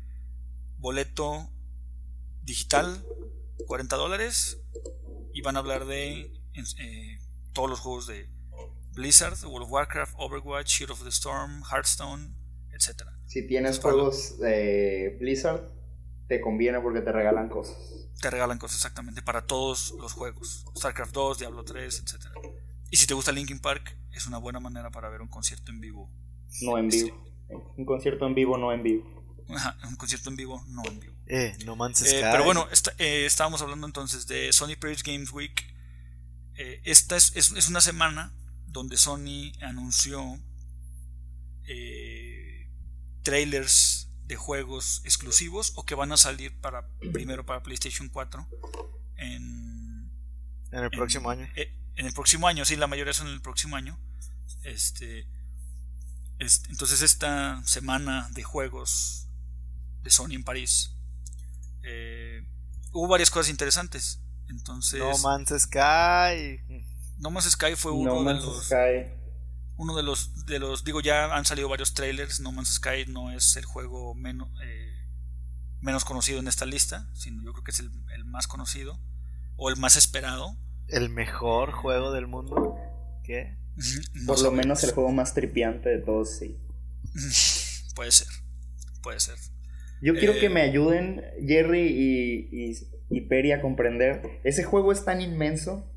Boleto digital, 40 dólares. Y van a hablar de eh, todos los juegos de, Blizzard, World of Warcraft, Overwatch, Shield of the Storm, Hearthstone, etc. Si tienes juegos de Blizzard, te conviene porque te regalan cosas. Te regalan cosas exactamente para todos los juegos. StarCraft 2, Diablo 3, etc. Y si te gusta Linkin Park, es una buena manera para ver un concierto en vivo. No en vivo. Un concierto en vivo, no en vivo. un concierto en vivo, no en vivo. Eh, No Man's eh, pero bueno, eh, estábamos hablando entonces de Sony Paris Games Week. Eh, esta es, es, una semana donde Sony anunció trailers de juegos exclusivos o que van a salir para primero para PlayStation 4 en, en el próximo año. en el próximo año, sí, la mayoría son en el próximo año. Este, este, entonces esta semana de juegos de Sony en París eh, hubo varias cosas interesantes. Entonces. No Man's Sky. No Man's Sky fue uno de los. Uno de los, de los. Digo, ya han salido varios trailers. No Man's Sky no es el juego menos, eh, menos conocido en esta lista, sino yo creo que es el, más conocido. O el más esperado. El mejor juego del mundo. ¿Qué? Por lo menos el juego más tripiante de todos, sí. puede ser. Puede ser. Yo quiero que me eh, ayuden Jerry y, y, Peri a comprender. Ese juego es tan inmenso,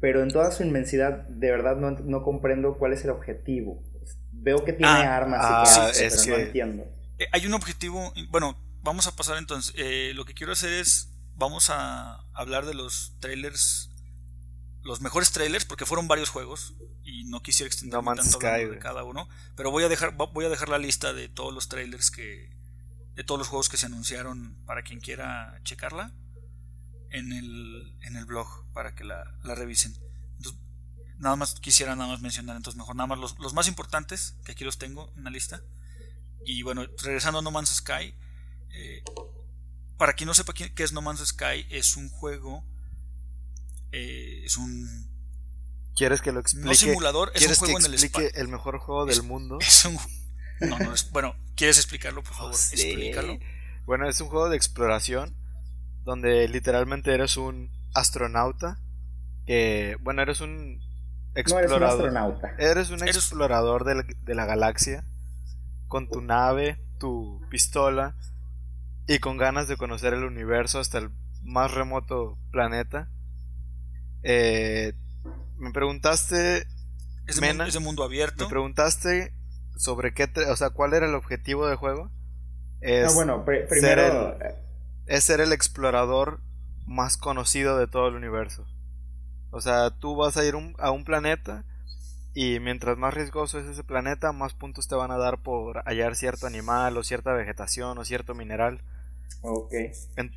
pero en toda su inmensidad, de verdad no, comprendo cuál es el objetivo. Veo que tiene ah, armas y ah, pero no entiendo. Eh, hay un objetivo, bueno, vamos a pasar entonces. Eh, lo que quiero hacer es, vamos a hablar de los trailers, los mejores trailers, porque fueron varios juegos y no quisiera extender tanto de cada uno, pero voy a dejar, voy a dejar la lista de todos los trailers que de todos los juegos que se anunciaron para quien quiera checarla en el, en el blog para que la, revisen. nada más quisiera nada más mencionar, entonces mejor nada más los, los, más importantes, que aquí los tengo en la lista. Y bueno, regresando a No Man's Sky, eh, para quien no sepa qué es No Man's Sky, es un juego, eh, es un... ¿Quieres que lo explique? No simulador, es un juego en el espacio. el mejor juego del mundo? Es un, no, no es, bueno, ¿quieres explicarlo, por favor? Explícalo. Bueno, es un juego de exploración donde literalmente eres un astronauta que, bueno, eres un explorador. eres un astronauta. Eres un explorador de la, galaxia con tu nave, tu pistola y con ganas de conocer el universo hasta el más remoto planeta. Eh, me preguntaste, es Mena, mundo abierto. Me preguntaste sobre qué, o sea, cuál era el objetivo del juego. Es bueno, primero... Eh, es ser el explorador más conocido de todo el universo. O sea, tú vas a ir a un planeta y mientras más riesgoso es ese planeta, más puntos te van a dar por hallar cierto animal o cierta vegetación o cierto mineral. Ok.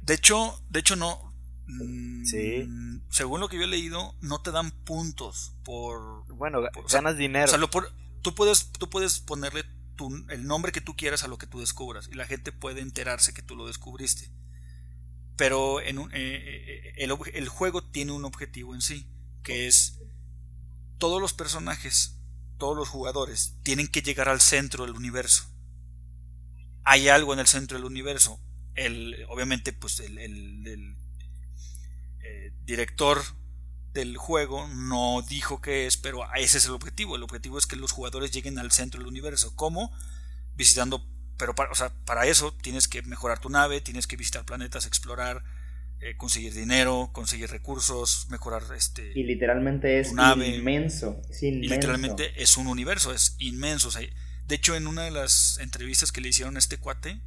De hecho, de hecho no. Mm, sí. Según lo que yo he leído, no te dan puntos por. Bueno, ganas dinero. O sea, lo por, tú puedes, tú puedes ponerle el nombre que tú quieras a lo que tú descubras y la gente puede enterarse que tú lo descubriste. Pero en un, eh, eh, el, juego tiene un objetivo en sí, que es todos los personajes, todos los jugadores tienen que llegar al centro del universo. Hay algo en el centro del universo. El, obviamente, pues el, el, eh, director del juego no dijo qué es, pero ese es el objetivo. El objetivo es que los jugadores lleguen al centro del universo. ¿Cómo? Visitando, pero para, o sea, para eso tienes que mejorar tu nave, tienes que visitar planetas, explorar, eh, conseguir dinero, conseguir recursos, mejorar este. Y literalmente es inmenso, Y literalmente es un universo, es inmenso. de hecho, en una de las entrevistas que le hicieron a este cuate,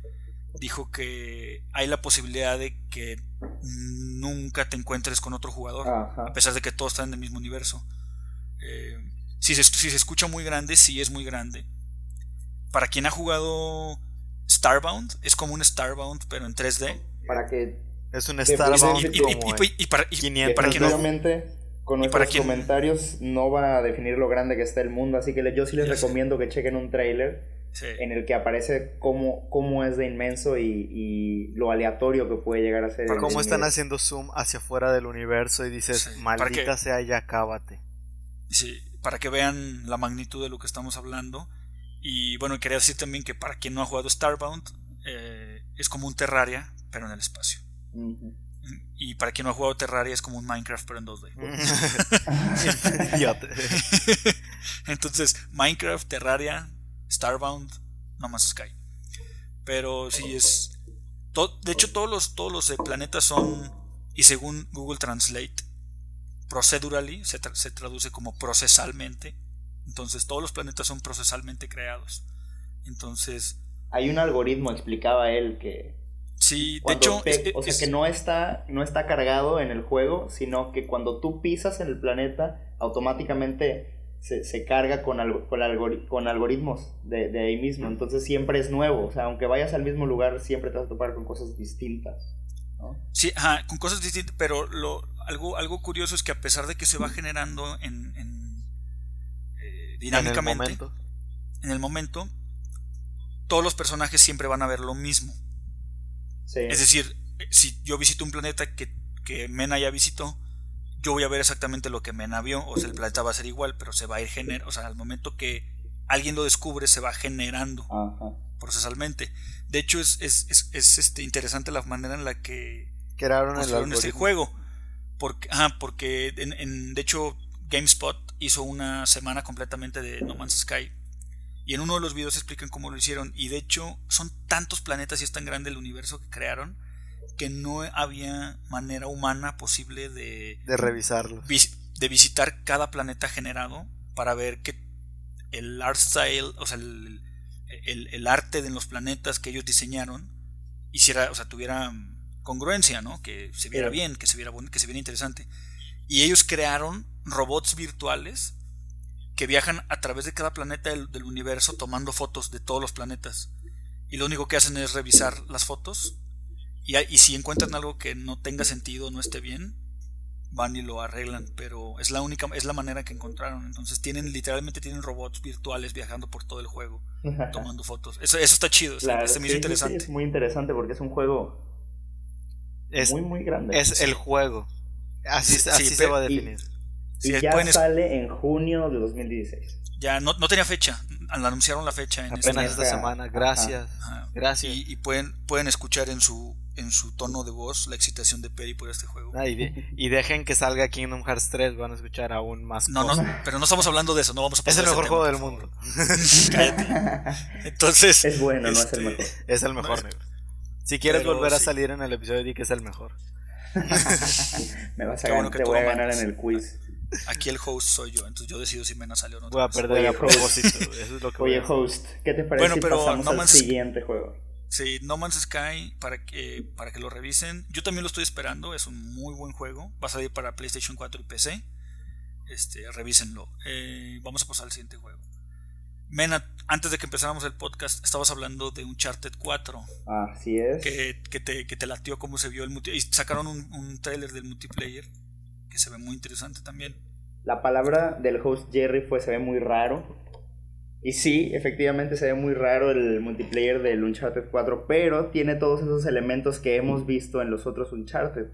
dijo que hay la posibilidad de que nunca te encuentres con otro jugador, a pesar de que todos están en el mismo universo. Eh, si, se, si se escucha muy grande, sí es muy grande. Para quien ha jugado Starbound, es como un Starbound, pero en 3D. Para que. Es un Starbound. Y, para, para quien con nuestros comentarios no van a definir lo grande que está el mundo, así que yo sí les recomiendo que chequen un trailer en el que aparece cómo, cómo es de inmenso y, lo aleatorio que puede llegar a ser. Cómo están haciendo zoom hacia afuera del universo y dices, maldita sea, ya cábate. Sí, para que vean la magnitud de lo que estamos hablando. Y bueno, quería decir también que para quien no ha jugado Starbound, eh, es como un Terraria, pero en el espacio. Y para quien no ha jugado Terraria es como un Minecraft pero en 2D. Entonces, Minecraft, Terraria, Starbound, No Man's Sky. Pero sí es... de hecho, todos los, todos los planetas son, y según Google Translate, procedurally, se, se traduce como procesalmente. Entonces, todos los planetas son procesalmente creados. Entonces... Hay un algoritmo, explicaba él, que Sí, de hecho. o sea, que no está, no está cargado en el juego, sino que cuando tú pisas en el planeta, automáticamente se, carga con, con, con algoritmos de, ahí mismo. Entonces siempre es nuevo. O sea, aunque vayas al mismo lugar, siempre te vas a topar con cosas distintas. Sí, ajá, con cosas distintas, pero lo, algo, algo curioso es que a pesar de que se va generando en, eh, dinámicamente, en el momento, todos los personajes siempre van a ver lo mismo. Es decir, si yo visito un planeta que, que, Mena ya visitó, yo voy a ver exactamente lo que Mena vio, o sea, el planeta va a ser igual, pero se va a ir generando, o sea, al momento que alguien lo descubre, se va generando procesalmente. De hecho, es, es, es, este, interesante la manera en la que crearon el este juego. Porque, porque en, en, de hecho, GameSpot hizo una semana completamente de No Man's Sky y en uno de los videos explican cómo lo hicieron. Y de hecho, son tantos planetas y es tan grande el universo que crearon que no había manera humana posible de, de revisarlo. de visitar cada planeta generado para ver que el art style, o sea, el, el, arte de los planetas que ellos diseñaron, hiciera, o sea, tuviera congruencia, ¿no? Que se viera bien, que se viera, que se viera interesante. Y ellos crearon robots virtuales que viajan a través de cada planeta del, universo tomando fotos de todos los planetas. Y lo único que hacen es revisar las fotos. Y, y si encuentran algo que no tenga sentido no esté bien, van y lo arreglan. Pero es la única, es la manera que encontraron. Entonces tienen, literalmente tienen robots virtuales viajando por todo el juego, tomando fotos. Eso, eso está chido, es muy interesante. es muy interesante porque es un juego es, muy, muy grande. Es el juego. Así, así se va a definir. Y ya sale en junio de 2016. Ya no, no tenía fecha, anunciaron la fecha en apenas esta, semana. Gracias. Gracias. Y, pueden, pueden escuchar en su en su tono de voz la excitación de Perry por este juego. Ah, y, dejen que salga Kingdom Hearts 3, van a escuchar aún más. No, no, pero no estamos hablando de eso, no vamos a Es el mejor juego del mundo. Entonces. Es bueno, no es el mejor. Es el mejor, Si quieres volver a salir en el episodio, di que es el mejor. Me vas a ganar, te voy a ganar en el quiz. Aquí el host soy yo, entonces yo decido si Mena sale o no. Voy a perder a propósito. Eso es lo que Oye, host, ¿qué te parece bueno, pero si pasamos al siguiente juego? Sí, No Man's Sky, para que, para que lo revisen. Yo también lo estoy esperando, es un muy buen juego. Va a salir para PlayStation 4 y PC. Este, revísenlo. Eh, vamos a pasar al siguiente juego. Mena, antes de que empezáramos el podcast, estabas hablando de Uncharted 4. Así es. Que, que, te, que te latió cómo se vio el multiplayer. Y sacaron un, un trailer del multiplayer que se ve muy interesante también. La palabra del host Jerry fue se ve muy raro. Y sí, efectivamente se ve muy raro el multiplayer del Uncharted 4, pero tiene todos esos elementos que hemos visto en los otros Uncharted,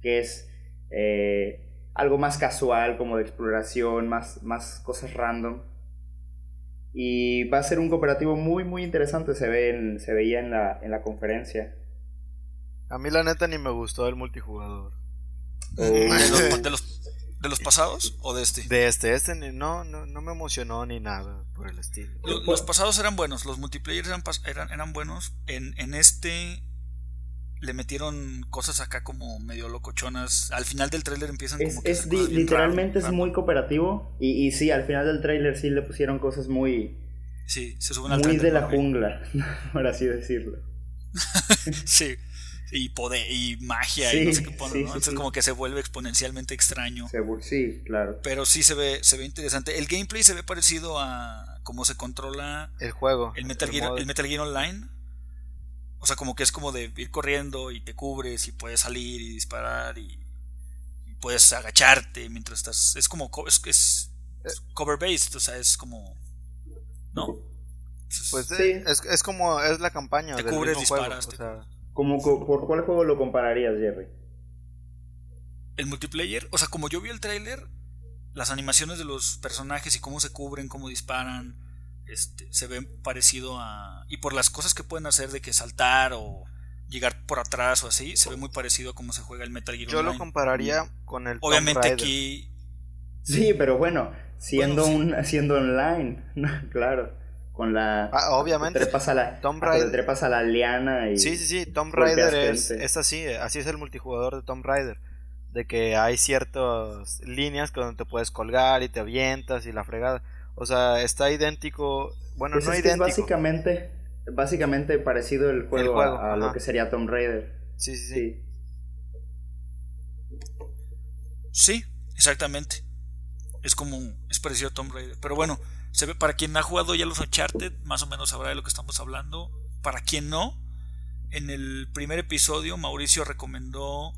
que es eh, algo más casual, como de exploración, más, más cosas random. Y va a ser un cooperativo muy, muy interesante, se, ve se veía en la, en la conferencia. A mí la neta ni me gustó el multijugador. ¿De, los, de, los, pasados o de este? De este, este no, no, no me emocionó ni nada por el estilo. Los, pasados eran buenos, los multiplayers eran, eran, eran buenos. En, en este le metieron cosas acá como medio locochonas. Al final del tráiler empiezan como que es literalmente es muy cooperativo y, y sí, al final del tráiler sí le pusieron cosas muy Sí, se suben al Muy de la jungla, por así decirlo. sí y poder y magia y no sé qué poner, Entonces como que se vuelve exponencialmente extraño. Sí, claro. Pero sí se ve, se ve interesante. El gameplay se ve parecido a cómo se controla el juego. El Metal, Gear, el Metal Gear Online. O sea, como que es como de ir corriendo y te cubres y puedes salir y disparar y, puedes agacharte mientras estás. Es como. Es, es, es cover based, o sea, es como. ¿No? Pues sí. es, es como. Es la campaña. Te cubres, disparas. o sea, ¿Por cuál juego lo compararías, Jerry? El multiplayer, o sea, como yo vi el tráiler, las animaciones de los personajes y cómo se cubren, cómo disparan, este, se ven parecido a... Y por las cosas que pueden hacer de que saltar o llegar por atrás o así, se ve muy parecido a cómo se juega el Metal Gear Yo lo compararía con el Obviamente aquí Sí, pero bueno, siendo un siendo online, claro, con la ah, obviamente trepas a la Tomb Raider trepas a la liana y Sí, sí, sí, Tomb Raider es, es así, así es el multijugador de Tomb Raider de que hay ciertas líneas donde te puedes colgar y te avientas y la fregada. O sea, está idéntico, bueno, pues no idéntico. Es básicamente básicamente parecido el juego, a, lo que sería Tomb Raider. Sí, sí, sí. Sí, exactamente. Es como es parecido a Tomb Raider, pero bueno, se ve para quien ha jugado ya los Uncharted, más o menos sabrá de lo que estamos hablando. Para quien no, en el primer episodio Mauricio recomendó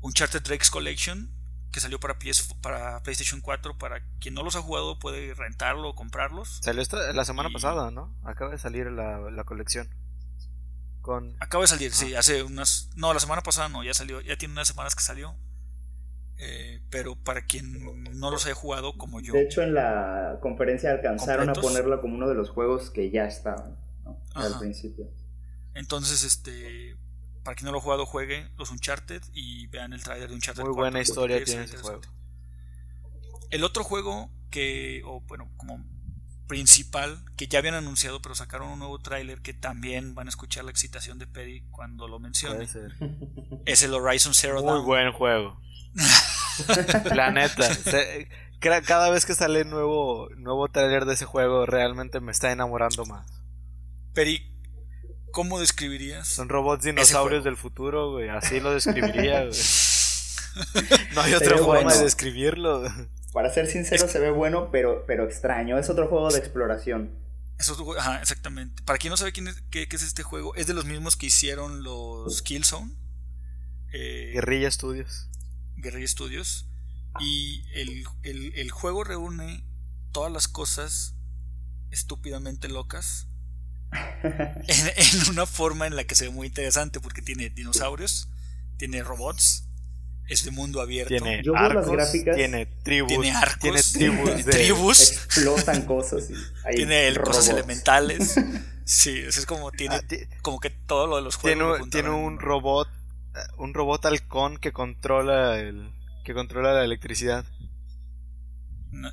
Uncharted Drake's Collection que salió para, PS, para PlayStation 4. Para quien no los ha jugado puede rentarlo o comprarlos. Salió esta, la semana pasada, ¿no? Acaba de salir la, la colección. Con... Acaba de salir, sí, hace unas... No, la semana pasada no, ya salió, ya tiene unas semanas que salió. Eh, pero para quien no los haya jugado como yo. De hecho, en la conferencia alcanzaron a ponerlo como uno de los juegos que ya estaban al principio. Entonces, este, para quien no lo ha jugado, juegue los Uncharted y vean el trailer de Uncharted. Muy buena historia tiene ese juego. El otro juego que, o bueno, como principal, que ya habían anunciado, pero sacaron un nuevo tráiler que también van a escuchar la excitación de Perry cuando lo mencione. Es el Horizon Zero Dawn. Muy buen juego. la neta. cada vez que sale nuevo, nuevo tráiler de ese juego, realmente me está enamorando más. Peri, ¿Cómo describirías? Son robots dinosaurios del futuro, güey. Así lo describiría, güey. No hay otra forma de describirlo. Para ser sincero, se ve bueno, pero, pero extraño. Es otro juego de exploración. ajá, exactamente. Para quien no sabe quién es, qué, es este juego, es de los mismos que hicieron los Killzone. Eh, Guerrilla Studios. Guerrilla Studios. Y el, el juego reúne todas las cosas estúpidamente locas en, una forma en la que se ve muy interesante porque tiene dinosaurios, tiene robots, es de mundo abierto. Tiene arcos, tiene tribus, tiene arcos, tiene tribus, tribus explotan cosas, tiene cosas elementales. Sí, es como tiene ah, como que todo lo de los juegos. Tiene, tiene un robot, un robot halcón que controla el que controla la electricidad.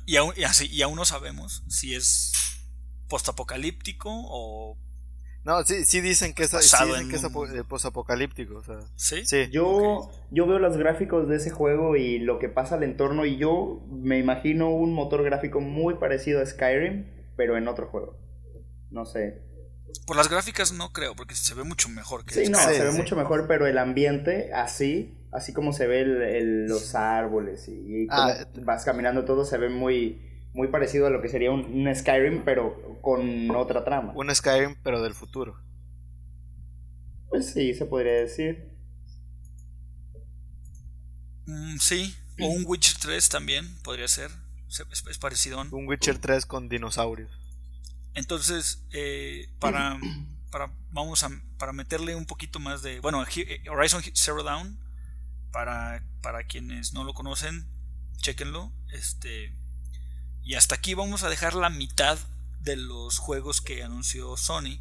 y, aún, y, así, y aún no sabemos si es postapocalíptico o no, sí, sí dicen que es, sí dicen que es eh, postapocalíptico. O sea, ¿Sí? Yo, yo veo los gráficos de ese juego y lo que pasa al entorno y yo me imagino un motor gráfico muy parecido a Skyrim, pero en otro juego. No sé. Por las gráficas no creo, porque se ve mucho mejor que Sí, no, se ve mucho mejor, pero el ambiente así, así como se ve los árboles y, ah, vas caminando todo, se ve muy muy parecido a lo que sería un, Skyrim, pero con otra trama. Un Skyrim, pero del futuro. Pues sí, se podría decir. Mm, sí, o un Witcher 3 también podría ser. Es, parecido. Un Witcher 3 con dinosaurios. Entonces, eh, para, para, vamos a, para meterle un poquito más de... Bueno, eh, Horizon Zero Dawn, para, para quienes no lo conocen, chequenlo. Este, y hasta aquí vamos a dejar la mitad de los juegos que anunció Sony.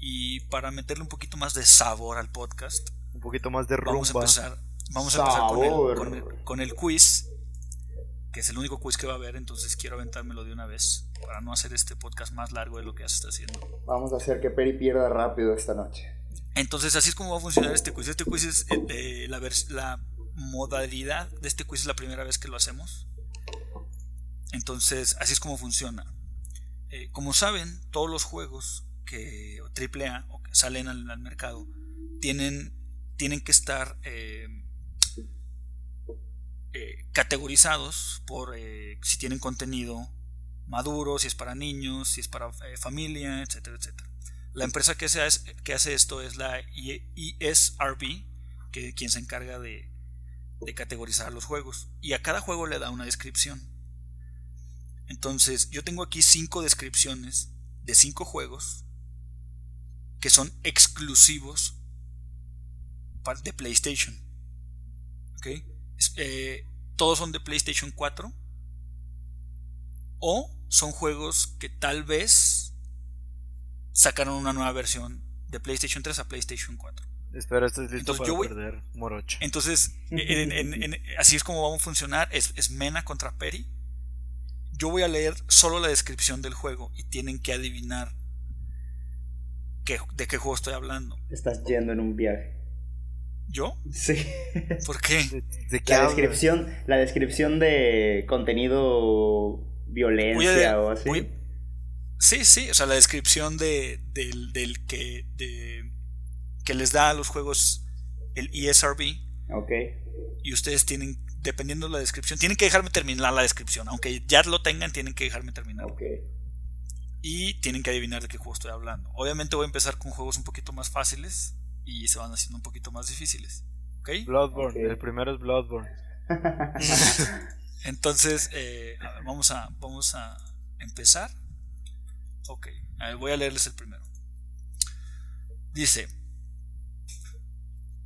Y para meterle un poquito más de sabor al podcast, un poquito más de rumba. Vamos a empezar, vamos a empezar con, el, quiz, que es el único quiz que va a haber, entonces quiero aventármelo de una vez para no hacer este podcast más largo de lo que ya se está haciendo. Vamos a hacer que Peri pierda rápido esta noche. Entonces así es como va a funcionar este quiz. Este quiz es eh, la, la modalidad de este quiz es la primera vez que lo hacemos. Entonces, así es como funciona. Eh, como saben, todos los juegos que AAA o que salen al, mercado tienen, tienen que estar eh, eh, categorizados por si tienen contenido maduro, si es para niños, si es para familia, etcétera, etcétera. La empresa que, hace, esto es la ESRB, que quien se encarga de, categorizar los juegos. Y a cada juego le da una descripción. Entonces, yo tengo aquí cinco descripciones de cinco juegos que son exclusivos de PlayStation. Eh, todos son de PlayStation 4. O son juegos que tal vez sacaron una nueva versión de PlayStation 3 a PlayStation 4. Espero estés listo para perder, Morocho. Entonces, así es como vamos a funcionar. Es, es Mena contra Peri. Yo voy a leer solo la descripción del juego y tienen que adivinar de qué juego estoy hablando. Estás yendo en un viaje. ¿Yo? Sí. ¿Por qué? ¿De, la descripción, la descripción de contenido violencia o así. sí, sí, o sea, la descripción de, del, que, de, que les da a los juegos el ESRB. Ok. Y ustedes tienen, dependiendo de la descripción, tienen que dejarme terminar la descripción. Aunque ya lo tengan, tienen que dejarme terminar. Ok. Y tienen que adivinar de qué juego estoy hablando. Obviamente voy a empezar con juegos un poquito más fáciles y se van haciendo un poquito más difíciles. ¿Ok? Bloodborne, el primero es Bloodborne. Entonces, eh, vamos, a, vamos a empezar. Ok, voy a leerles el primero. Dice,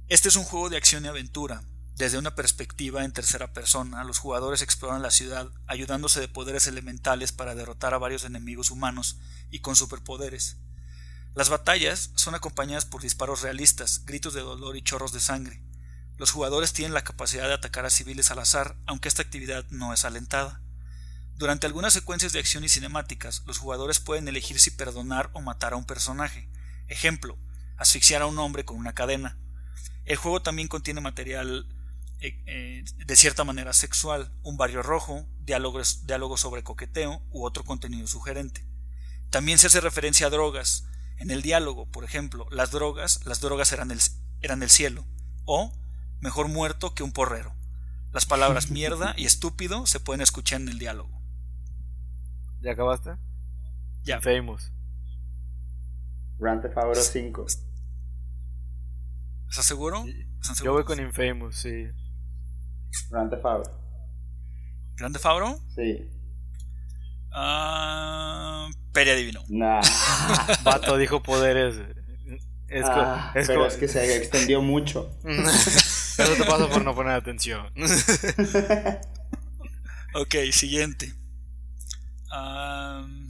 este es un juego de acción y aventura. Desde una perspectiva en tercera persona, los jugadores exploran la ciudad ayudándose de poderes elementales para derrotar a varios enemigos humanos y con superpoderes. Las batallas son acompañadas por disparos realistas, gritos de dolor y chorros de sangre. Los jugadores tienen la capacidad de atacar a civiles al azar, aunque esta actividad no es alentada. Durante algunas secuencias de acción y cinemáticas, los jugadores pueden elegir si perdonar o matar a un personaje. Ejemplo, asfixiar a un hombre con una cadena. El juego también contiene material eh, eh, de cierta manera sexual, un barrio rojo, diálogos, diálogos sobre coqueteo u otro contenido sugerente. También se hace referencia a drogas. En el diálogo, por ejemplo, las drogas, las drogas eran el, eran el cielo, o mejor muerto que un porrero. Las palabras mierda y estúpido se pueden escuchar en el diálogo. ¿Ya acabaste? Ya. Famous. Grand Theft Auto 5. ¿Estás seguro? Yo voy con Infamous, sí. Grand Theft Auto. ¿Grand Theft Auto? Sí. Ah, Peri adivinó. Nah. Vato dijo poderes. Es, ah, es, pero es que se extendió mucho. Eso te pasa por no poner atención. ok, siguiente.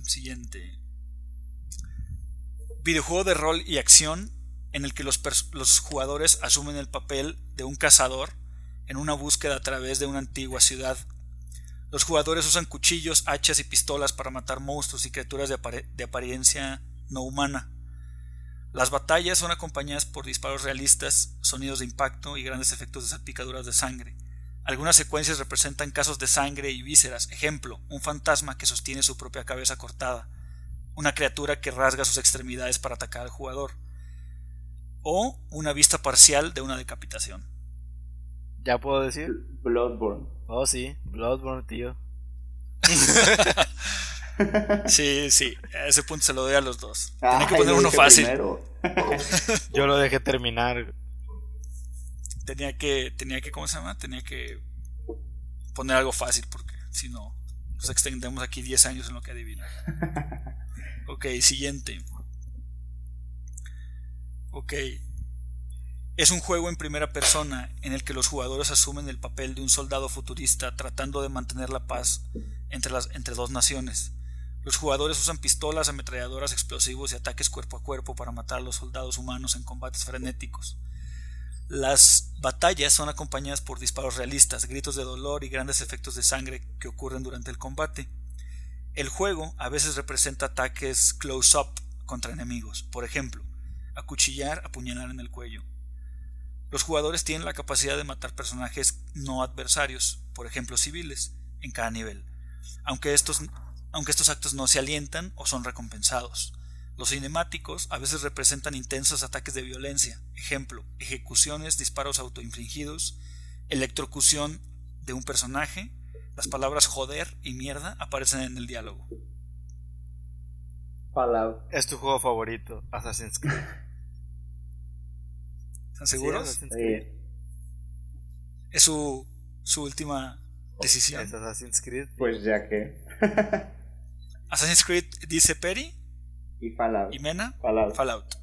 siguiente. Videojuego de rol y acción en el que los, los jugadores asumen el papel de un cazador en una búsqueda a través de una antigua ciudad. Los jugadores usan cuchillos, hachas y pistolas para matar monstruos y criaturas de, de apariencia no humana. Las batallas son acompañadas por disparos realistas, sonidos de impacto y grandes efectos de salpicaduras de sangre. Algunas secuencias representan casos de sangre y vísceras, ejemplo, un fantasma que sostiene su propia cabeza cortada, una criatura que rasga sus extremidades para atacar al jugador, o una vista parcial de una decapitación. ¿Ya puedo decir? Bloodborne. Oh, sí, Bloodborne, tío. Sí, sí, a ese punto se lo doy a los dos. Tenía que poner uno fácil. Yo lo dejé terminar. Tenía que, tenía que, ¿cómo se llama? Tenía que poner algo fácil porque si no, nos extendemos aquí 10 años en lo que adivina. Ok, siguiente. Ok. Es un juego en primera persona en el que los jugadores asumen el papel de un soldado futurista tratando de mantener la paz entre, las, entre dos naciones. Los jugadores usan pistolas, ametralladoras, explosivos y ataques cuerpo a cuerpo para matar a los soldados humanos en combates frenéticos. Las batallas son acompañadas por disparos realistas, gritos de dolor y grandes efectos de sangre que ocurren durante el combate. El juego a veces representa ataques close-up contra enemigos, por ejemplo, acuchillar, apuñalar en el cuello. Los jugadores tienen la capacidad de matar personajes no adversarios, por ejemplo civiles, en cada nivel, aunque estos aunque estos actos no se alientan o son recompensados. Los cinemáticos a veces representan intensos ataques de violencia, ejemplo, ejecuciones, disparos autoinfligidos, electrocución de un personaje, las palabras joder y mierda aparecen en el diálogo. Fallout. Es tu juego favorito, Assassin's Creed. ¿Están seguros? Sí. Es su, su última decisión. ¿Es Assassin's Creed? Pues ya que. Assassin's Creed dice Perry. Y Fallout. ¿Y Mena? Fallout. Fallout.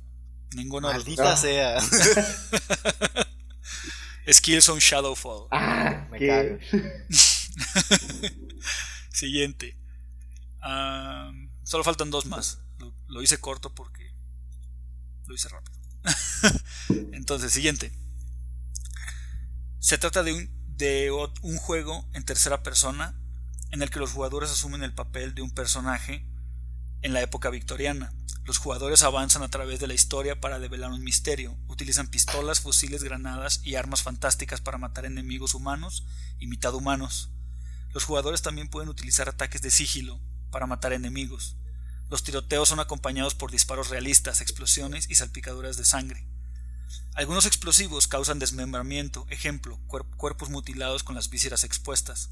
Ninguno Maldita sea. Skills on Shadowfall. Ah, Me ¿qué? cago. Siguiente. Ah, solo faltan dos más. Lo, lo hice corto porque lo hice rápido. Entonces, siguiente. Se trata de un, de un juego en tercera persona en el que los jugadores asumen el papel de un personaje en la época victoriana. Los jugadores avanzan a través de la historia para develar un misterio, utilizan pistolas, fusiles, granadas y armas fantásticas para matar enemigos humanos y mitad humanos. Los jugadores también pueden utilizar ataques de sigilo para matar enemigos. Los tiroteos son acompañados por disparos realistas, explosiones y salpicaduras de sangre. Algunos explosivos causan desmembramiento, ejemplo, cuerpos mutilados con las vísceras expuestas.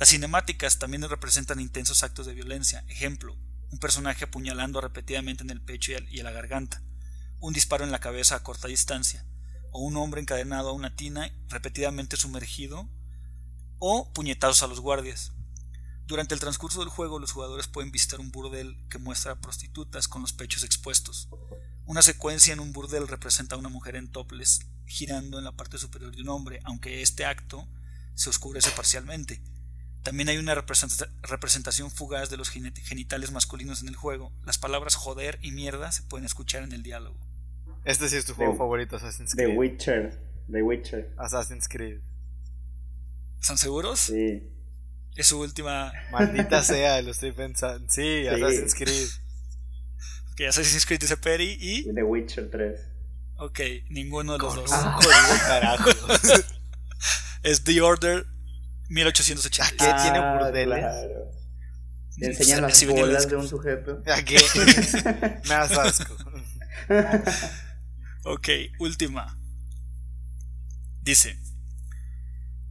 Las cinemáticas también representan intensos actos de violencia, ejemplo, un personaje apuñalando repetidamente en el pecho y en la garganta, un disparo en la cabeza a corta distancia, o un hombre encadenado a una tina repetidamente sumergido, o puñetazos a los guardias. Durante el transcurso del juego los jugadores pueden visitar un burdel que muestra a prostitutas con los pechos expuestos. Una secuencia en un burdel representa a una mujer en topless girando en la parte superior de un hombre, aunque este acto se oscurece parcialmente. También hay una representación fugaz de los genitales masculinos en el juego. Las palabras joder y mierda se pueden escuchar en el diálogo. Este sí es tu juego favorito, Assassin's Creed. The Witcher. The Witcher. Assassin's Creed. ¿Están seguros? Sí. Es su última. Maldita sea, lo estoy pensando. Sí, Assassin's Creed. Ok, Assassin's Creed dice Perry y. The Witcher 3. Ok, ninguno de los dos. Carajo. es The Order 1880. ¿Qué tiene burdeles? Claro. Enseñan las bolas de un sujeto. ¿A qué? Me das asco. ok, última. Dice.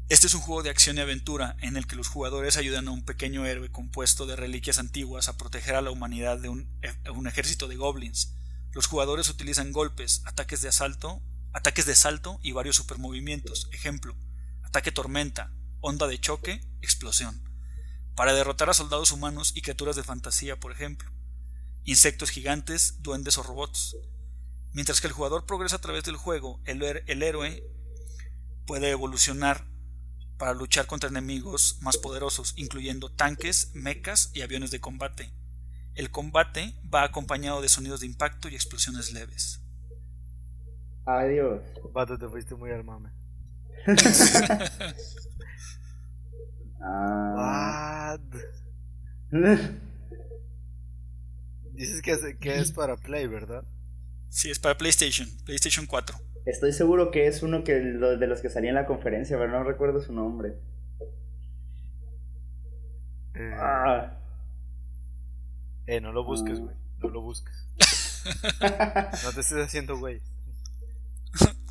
Este es un juego de acción y aventura en el que los jugadores ayudan a un pequeño héroe compuesto de reliquias antiguas a proteger a la humanidad de un, e, un ejército de goblins. Los jugadores utilizan golpes, ataques de asalto, ataques de salto y varios supermovimientos. Ejemplo: ataque tormenta, onda de choque, explosión, para derrotar a soldados humanos y criaturas de fantasía, por ejemplo, insectos gigantes, duendes o robots. Mientras que el jugador progresa a través del juego, el, el héroe puede evolucionar para luchar contra enemigos más poderosos, incluyendo tanques, mechas y aviones de combate. El combate va acompañado de sonidos de impacto y explosiones leves. Adiós. Pato, te fuiste muy al mame. Ah. Dices que es, que es para Play, ¿verdad? Sí, es para PlayStation, PlayStation 4. Estoy seguro que es uno que de los que salía en la conferencia, pero no recuerdo su nombre. Eh, Ah. eh, no lo busques, güey. No lo busques. No te estés haciendo, güey.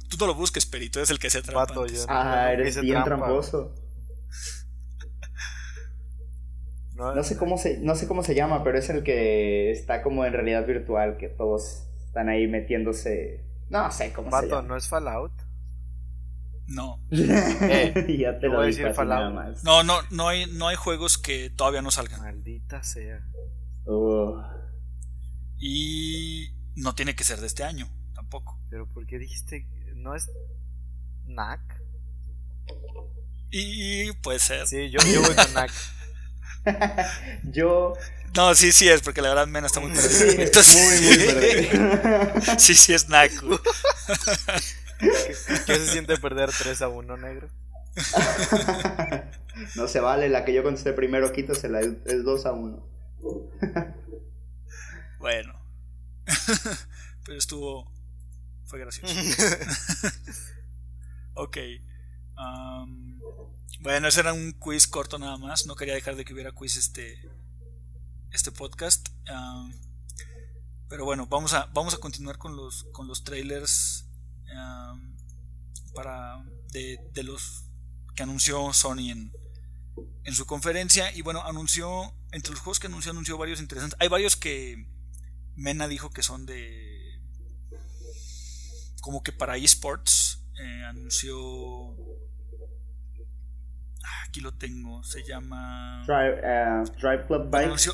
Tú no lo busques, Perito, es el que se. Pato, yo Ah, eres bien trampa. tramposo. No, No sé cómo se, no sé cómo se llama, pero es el que está como en realidad virtual, que todos están ahí metiéndose. No sé cómo se llama. ¿no es Fallout? No, Eh, ya te lo voy a decir Fallout. más. no, no, no hay, no hay juegos que todavía no salgan. Maldita sea. Uh, Y no tiene que ser de este año, tampoco. Pero ¿por qué dijiste no es NAC? Y puede ser. Sí, yo, yo voy con NAC. yo. No, sí, sí es, porque la verdad Mena está muy Sí, perdido. Entonces, muy, muy perdido. sí, sí es Naku. ¿Qué se siente perder 3 a 1, negro? no se vale, la que yo contesté primero, quítasela, es es 2 a 1. Bueno. Pero estuvo. Fue gracioso. ok. am, bueno, ese era un quiz corto nada más. No quería dejar de que hubiera quiz este. Este podcast. am, pero bueno, vamos a, vamos a continuar con los, con los trailers. am, para. De, de los que anunció Sony en, en su conferencia. Y bueno, anunció. Entre los juegos que anunció, anunció varios interesantes. Hay varios que. Mena dijo que son de. Como que para esports. Eh, anunció. Ah, Aquí lo tengo. Se llama. Drive, eh, Drive Club Bikes. Anunció.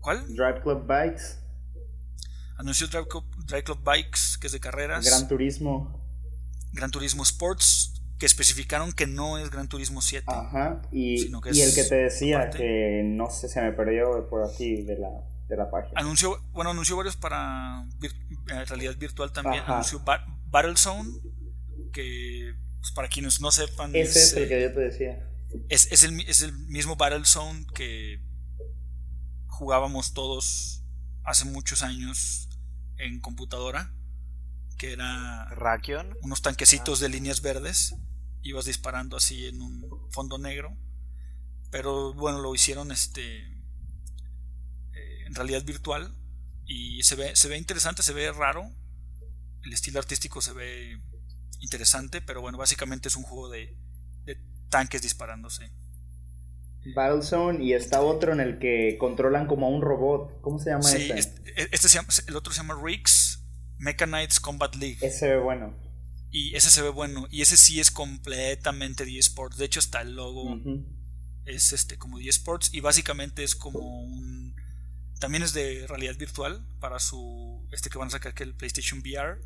¿Cuál? Drive Club Bikes. Anunció Drive Club, Drive Club Bikes, que es de carreras. Gran Turismo. Gran Turismo Sports, que especificaron que no es Gran Turismo 7. Ajá. Y, Sino que y el que te decía que no sé, se me perdió por aquí de la, de la página. Anunció, bueno, anunció varios para vir- eh, realidad virtual también. Ajá. Anunció Ba- Battlezone, que pues, para quienes no sepan... Ese es, el que yo te decía. Es, es, el, es el mismo Battlezone que jugábamos todos hace muchos años en computadora, que era Rakion. unos tanquecitos de líneas verdes, ibas disparando así en un fondo negro, pero bueno, lo hicieron este eh, en realidad virtual y se ve, se ve interesante, se ve raro, el estilo artístico se ve interesante, pero bueno, básicamente es un juego de, de tanques disparándose. Battlezone y está otro en el que controlan como a un robot. ¿Cómo se llama sí, este? Este, se llama, el otro se llama Riggs Mechanites Combat League. Ese se ve bueno. Y ese se ve bueno. Y ese sí es completamente de eSports. De hecho, está el logo. Es este como de eSports. Y básicamente es como un. También es de realidad virtual. Para su. Este que van a sacar que el PlayStation VR.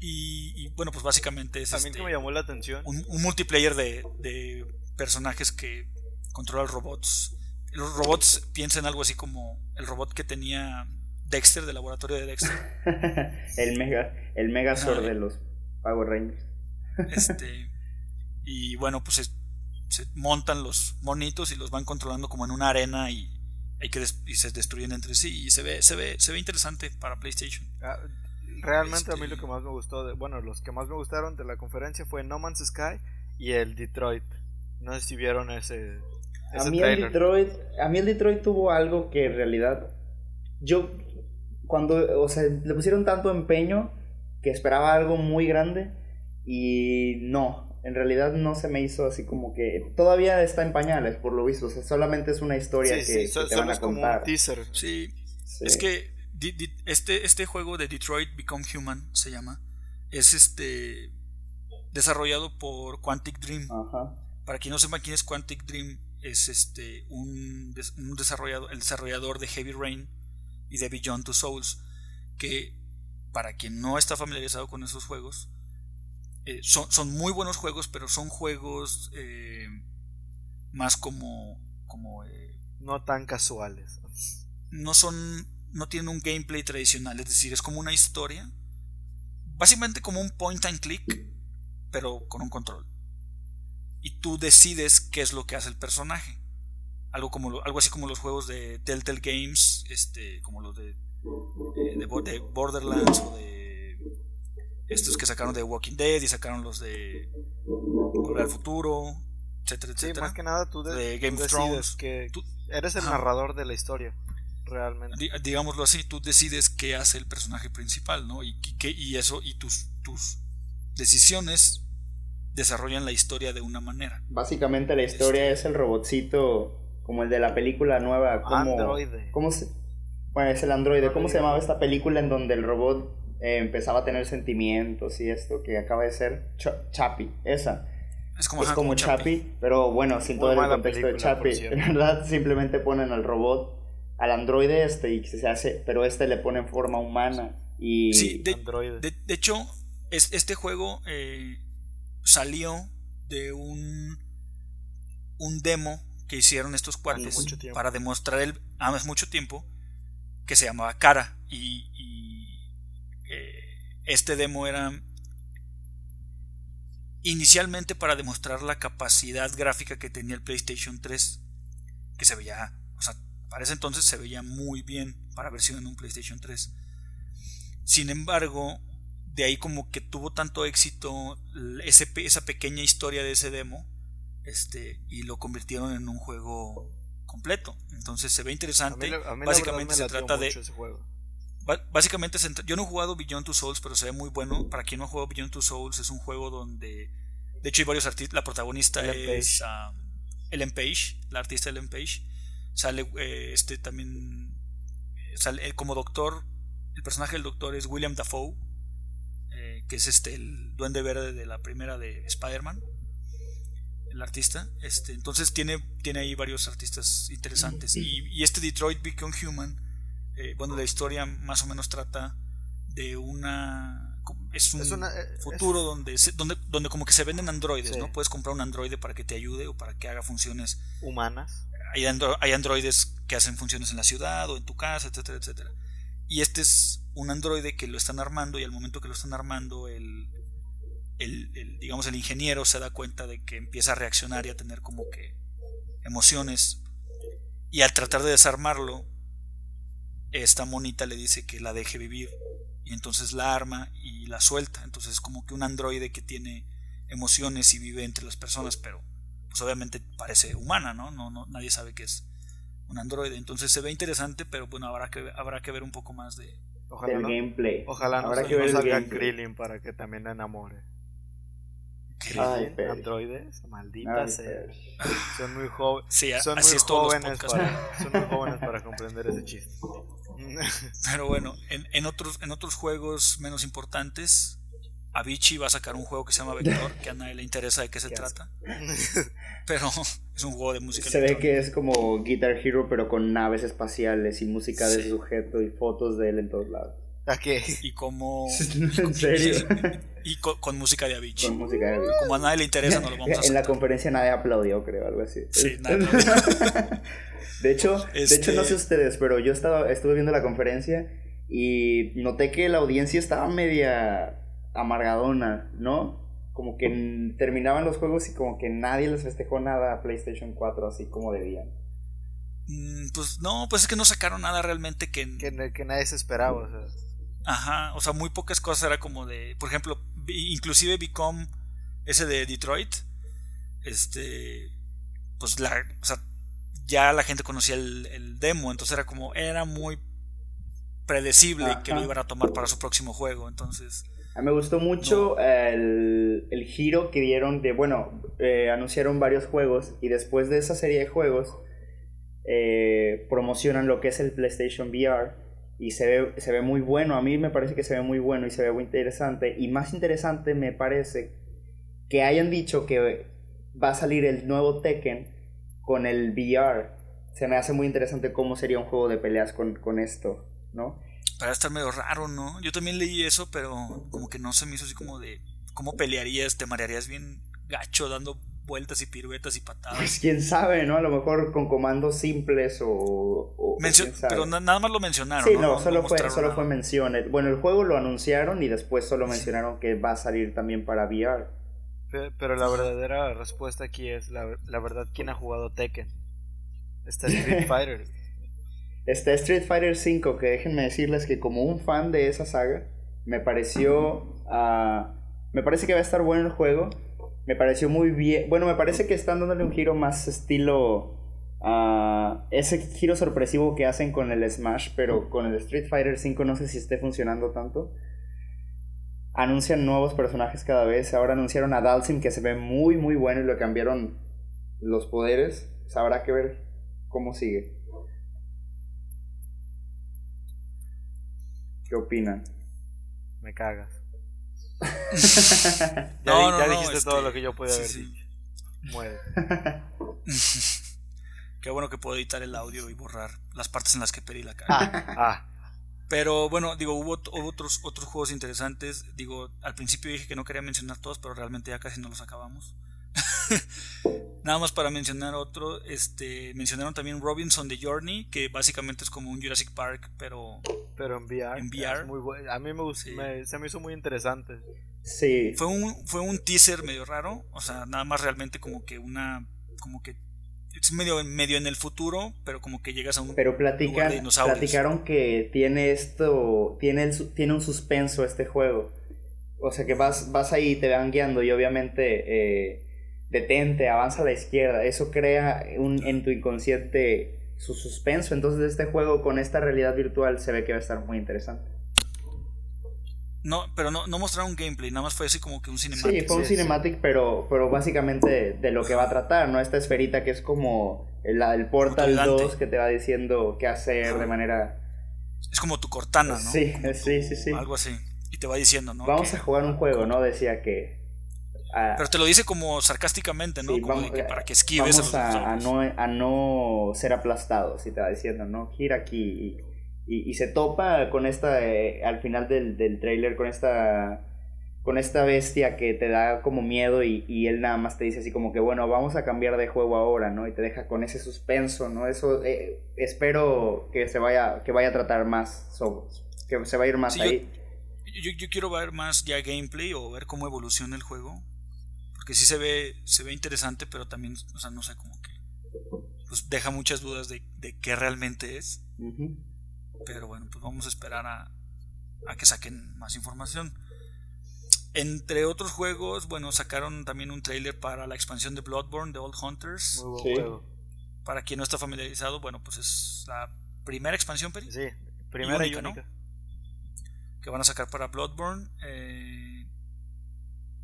Y, bueno, pues básicamente es. También este, que me llamó la atención. Un, un multiplayer de, de personajes que controlar robots. Los robots piensan algo así como el robot que tenía Dexter del laboratorio de Dexter. el mega, el Megazord de los Power Rangers. este, y bueno, pues se, montan los monitos y los van controlando como en una arena y, hay que y se destruyen entre sí y se ve, se ve, se ve interesante para PlayStation. Ah, realmente a mí lo este que más me gustó, de, bueno, los que más me gustaron de la conferencia fue No Man's Sky y el Detroit. No sé si vieron ese, a mí, el Detroit, a mí el Detroit tuvo algo que en realidad yo cuando, o sea, le pusieron tanto empeño que esperaba algo muy grande y no, en realidad no se me hizo así como que todavía está en pañales por lo visto, o sea, solamente es una historia que, te van a contar. teaser. Sí, es que este, este juego de Detroit Become Human se llama, es este desarrollado por Quantic Dream. Para quien no sepa quién es Quantic Dream, es este un, desarrollador, el desarrollador de Heavy Rain y de Beyond Two Souls, que para quien no está familiarizado con esos juegos, eh, son, son, muy buenos juegos, pero son juegos eh, más como... como eh, no tan casuales. No son... no tienen un gameplay tradicional, es decir, es como una historia, básicamente como un point and click, pero con un control y tú decides qué es lo que hace el personaje. Algo, como, algo así como los juegos de Telltale Games, este, como los de, de, Borderlands o de estos que sacaron de Walking Dead y sacaron los de Volver al Futuro, etcétera, etcétera. Sí, más que nada tú, de, Game of Thrones. que eres el narrador de la historia, realmente. digámoslo así, tú decides qué hace el personaje principal, ¿no? Y, y eso, y tus, tus decisiones desarrollan la historia de una manera. Básicamente la historia este es el robotcito como el de la película nueva. Como, androide. ¿cómo se, bueno, es el androide. ¿Cómo se llamaba esta película en donde el robot eh, empezaba a tener sentimientos y esto que acaba de ser Chappie? Esa. Es como, es como Chappie, pero bueno, sin todo el contexto de Chappie. En verdad, simplemente ponen al robot, al androide este, y se hace, pero este le pone en forma humana. Y sí, de, de, hecho, es, este juego eh, salió de un, un demo que hicieron estos cuates para demostrar el, hace mucho tiempo que se llamaba Cara y, eh, este demo era inicialmente para demostrar la capacidad gráfica que tenía el PlayStation 3 que se veía, o sea, para ese entonces se veía muy bien para versión en un PlayStation 3 sin embargo de ahí como que tuvo tanto éxito ese, esa pequeña historia de ese demo este, y lo convirtieron en un juego completo. Entonces se ve interesante. básicamente se trata de... Básicamente yo no he jugado Beyond Two Souls, pero se ve muy bueno. Para quien no ha jugado Beyond Two Souls, es un juego donde... De hecho hay varios artistas. La protagonista es Ellen Page, la artista Ellen Page. Sale eh, este también... Sale, como doctor, el personaje del doctor es William Dafoe que es este el duende verde de la primera de Spider-Man, el artista. Este, entonces tiene, tiene ahí varios artistas interesantes. Y, este Detroit Become Human, eh, bueno, la historia más o menos trata de una... Es un eh, futuro donde, donde, donde como que se venden androides, ¿no? Puedes comprar un androide para que te ayude o para que haga funciones humanas. Hay, androides que hacen funciones en la ciudad o en tu casa, etcétera, etcétera. Y este es un androide que lo están armando y al momento que lo están armando el, el, digamos el ingeniero se da cuenta de que empieza a reaccionar y a tener como que emociones. Y al tratar de desarmarlo esta monita le dice que la deje vivir. Y entonces la arma y la suelta. Entonces es como que un androide que tiene emociones y vive entre las personas pero pues obviamente parece humana no no, no nadie sabe que es un androide entonces se ve interesante pero bueno habrá que habrá que ver un poco más de Ojalá gameplay. Ojalá no, que ver salga Krillin para que también la enamore. Ay, androides, maldita sea. Son muy, jóvenes sí, son, muy jóvenes para, son muy jóvenes para comprender ese chiste. Pero bueno, en, en, otros, en otros juegos menos importantes, Avicii va a sacar un juego que se llama Vector, que a nadie le interesa de qué se trata. Pero es un juego de música. Se ve que es como Guitar Hero, pero con naves espaciales y música de sujeto y fotos de él en todos lados. ¿A qué? Y como. ¿En serio? Y con, música de Avicii. Con música de Avicii. Como a nadie le interesa, no lo vamos a hacer. En la conferencia nadie aplaudió, creo, algo así. Sí, nadie aplaudió. de hecho, de hecho, no sé este ustedes, pero yo estaba, estuve viendo la conferencia y noté que la audiencia estaba media amargadona, ¿no? Como que terminaban los juegos y como que nadie les festejó nada a PlayStation 4 así como debían. Mm, pues no, pues es que no sacaron nada realmente que... Que, que nadie se esperaba, o sea. Ajá, o sea, muy pocas cosas era como de, por ejemplo, inclusive Become, ese de Detroit, este, pues la, o sea, ya la gente conocía el, demo, entonces era como, era muy predecible que lo iban a tomar para su próximo juego, entonces... A mí me gustó mucho el, el, giro que dieron de, bueno, eh, anunciaron varios juegos y después de esa serie de juegos eh, promocionan lo que es el PlayStation VR y se ve, se ve muy bueno. A mí me parece que se ve muy bueno y se ve muy interesante. Y más interesante me parece que hayan dicho que va a salir el nuevo Tekken con el VR. Se me hace muy interesante cómo sería un juego de peleas con, con esto, ¿no? Para estar medio raro, ¿no? Yo también leí eso, pero como que no se me hizo así como de cómo pelearías, te marearías bien gacho dando vueltas y piruetas y patadas. Pues quién sabe, ¿no? A lo mejor con comandos simples o... pero nada más lo mencionaron. Sí, no, solo, fue, solo fue mención. Bueno, el juego lo anunciaron y después solo mencionaron que va a salir también para VR. Pero, la verdadera respuesta aquí es, la, la verdad, ¿quién ha jugado Tekken? Está Street Fighter. Está Street Fighter 5, que déjenme decirles que como un fan de esa saga, me pareció... Uh, me parece que va a estar bueno el juego me pareció muy bien. Bueno, me parece que están dándole un giro más estilo. a ese giro sorpresivo que hacen con el Smash, pero con el Street Fighter V no sé si esté funcionando tanto. Anuncian nuevos personajes cada vez. Ahora anunciaron a Dalsim que se ve muy muy bueno y le cambiaron los poderes. habrá que ver cómo sigue. ¿Qué opinan? Me cagas. ya, dijiste todo lo que yo podía ver Muere. Qué bueno que puedo editar el audio y borrar las partes en las que pedí la cara. Ah, ah. Pero bueno, digo, hubo, otros, otros juegos interesantes. Digo, al principio dije que no quería mencionar todos, pero realmente ya casi no los acabamos. Nada más para mencionar otro, este, mencionaron también Robinson The Journey, que básicamente es como un Jurassic Park, pero, pero en VR. En VR. Muy A mí me, gustó, se me hizo muy interesante. Sí. Fue un, fue un teaser medio raro, o sea, nada más realmente como que una, como que es medio, medio en el futuro, pero como que llegas a un pero platican, platicaron que tiene esto, tiene, el, tiene un suspenso este juego. O sea que vas, vas ahí, te van guiando y obviamente eh, detente, avanza a la izquierda. Eso crea un, en tu inconsciente su suspenso. Entonces este juego con esta realidad virtual se ve que va a estar muy interesante. No, pero no, no mostraron gameplay, nada más fue así como que un cinematic. Sí, fue un cinematic, pero, pero básicamente de, lo que va a tratar, ¿no? Esta esferita que es como el, el Portal 2 que te va diciendo qué hacer de manera... Es como tu cortana, ¿no? Sí, sí, sí, sí. Algo así. Y te va diciendo, ¿no? Vamos a jugar un juego, ¿no? Decía que... pero te lo dice como sarcásticamente, ¿no? como que para que esquives vamos a, a, no, a no ser aplastado, si te va diciendo, ¿no? Gira aquí y, se topa con esta, eh, al final del, del trailer, con esta, con esta bestia que te da como miedo y, y, él nada más te dice así como que, bueno, vamos a cambiar de juego ahora, ¿no? Y te deja con ese suspenso, ¿no? Eso, eh, espero que se vaya, que vaya a tratar más sobre, que se va a ir más ahí. Yo, yo, quiero ver más ya gameplay o ver cómo evoluciona el juego. Porque sí se ve, se ve interesante, pero también, o sea, no sé, como que pues deja muchas dudas de, de qué realmente es. Pero bueno, pues vamos a esperar a, a que saquen más información. Entre otros juegos, bueno, sacaron también un trailer para la expansión de Bloodborne de Old Hunters. Para quien no está familiarizado, bueno, pues es la primera expansión, Peri. Sí, primera y única, Que van a sacar para Bloodborne. Eh,